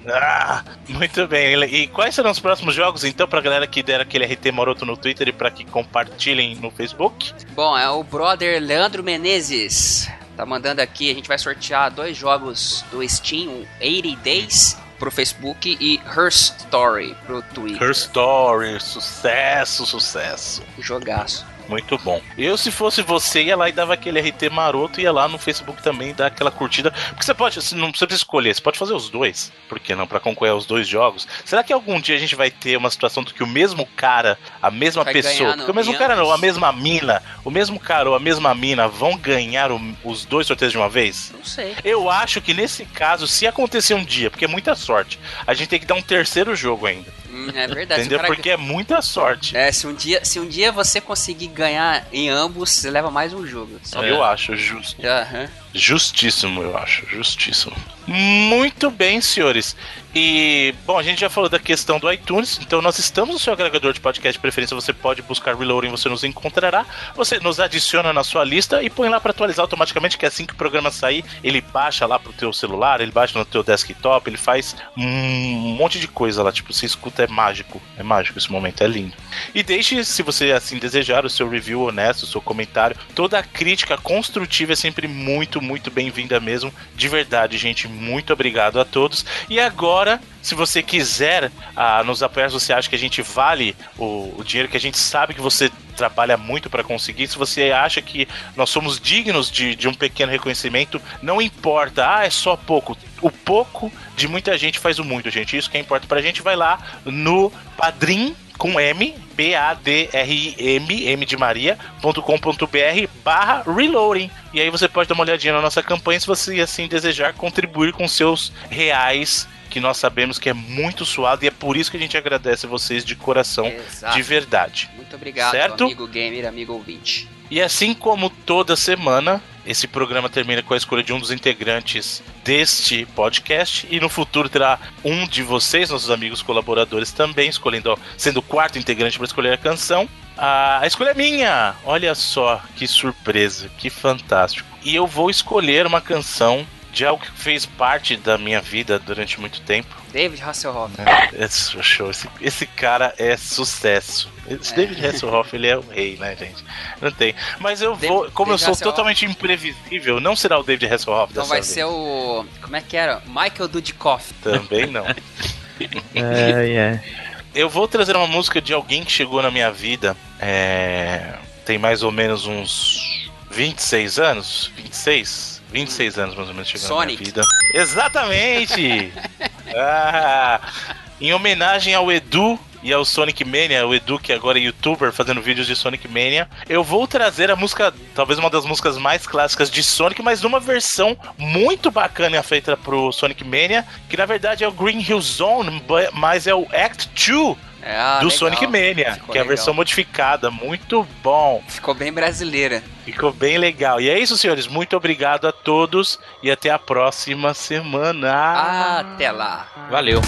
Ah, muito bem. E quais serão os próximos jogos, então, pra galera que der aquele RT Maroto no Twitter e pra que compartilhem no Facebook? Bom, é o brother Leandro Menezes. Tá mandando aqui, a gente vai sortear dois jogos do Steam, o 80 Days pro Facebook e Her Story pro Twitter. Her Story, sucesso, sucesso. Jogaço. Muito bom. Eu, se fosse você, ia lá e dava aquele RT maroto, ia lá no Facebook também dar aquela curtida. Porque você pode, você não precisa escolher, você pode fazer os dois. Por que não? Pra concorrer aos dois jogos. Será que algum dia a gente vai ter uma situação do que o mesmo cara, a mesma Vai pessoa, ganhar o mesmo cara não, a mesma mina, o mesmo cara ou a mesma mina vão ganhar o- os dois sorteios de uma vez? Não sei. Eu acho que nesse caso, se acontecer um dia, porque é muita sorte, a gente tem que dar um terceiro jogo ainda. Hum, é verdade. entendeu? Porque é muita sorte. É, se um, dia, se um dia você conseguir ganhar em ambos, você leva mais um jogo. Eu acho justo. Aham. Justíssimo, eu acho. Justíssimo. Muito bem, senhores. E, bom, a gente já falou da questão do iTunes, então nós estamos no seu agregador de podcast de preferência, você pode buscar Reloading, você nos encontrará. Você nos adiciona na sua lista e põe lá para atualizar automaticamente, que assim que o programa sair, ele baixa lá pro teu celular, ele baixa no teu desktop, ele faz um monte de coisa lá, tipo, você escuta, é mágico. É mágico esse momento, é lindo. E deixe, se você assim desejar, o seu review honesto, o seu comentário. Toda a crítica construtiva é sempre muito, muito bem-vinda mesmo. De verdade, gente, muito obrigado a todos. E agora, se você quiser ah, nos apoiar, se você acha que a gente vale o, o dinheiro que a gente sabe que você trabalha muito para conseguir, se você acha que nós somos dignos de, de um pequeno reconhecimento, não importa, ah, é só pouco. O pouco de muita gente faz o muito, gente. Isso que importa pra gente, vai lá no Padrim com M, B-A-D-R-I-M, M de Maria.com.br barra reloading. E aí você pode dar uma olhadinha na nossa campanha se você assim desejar contribuir com seus reais, que nós sabemos que é muito suado e é por isso que a gente agradece vocês de coração, Exato. de verdade. Muito obrigado, Certo? amigo gamer, amigo ouvinte. E assim como toda semana, esse programa termina com a escolha de um dos integrantes deste podcast e no futuro terá um de vocês, nossos amigos colaboradores também, escolhendo, sendo o quarto integrante para escolher a canção. A escolha é minha! Olha só que surpresa, que fantástico. E eu vou escolher uma canção de algo que fez parte da minha vida durante muito tempo. David Hasselhoff. Esse show, esse, esse cara é sucesso. Esse É. David Hasselhoff, ele é o rei, né, gente? Não tem. Mas eu vou, David- como eu David sou Hasselhoff. totalmente imprevisível, não será o David Hasselhoff Então dessa vai vez. ser o. Como é que era? Michael Dudikoff. Também não. É, é. Eu vou trazer uma música de alguém que chegou na minha vida. é, Tem mais ou menos uns 26 anos? 26? 26 anos mais ou menos chegou Sonic. na minha vida. Exatamente! ah, em homenagem ao Edu e ao Sonic Mania, o Edu, que agora é youtuber fazendo vídeos de Sonic Mania, eu vou trazer a música, talvez uma das músicas mais clássicas de Sonic, mas numa versão muito bacana feita pro Sonic Mania, que na verdade é o Green Hill Zone, mas é o Act 2 É, ah, do legal. Sonic Mania, Ficou que é a legal. versão modificada, muito bom. Ficou bem brasileira. Ficou bem legal. E é isso, senhores. Muito obrigado a todos e até a próxima semana. Até lá. Valeu.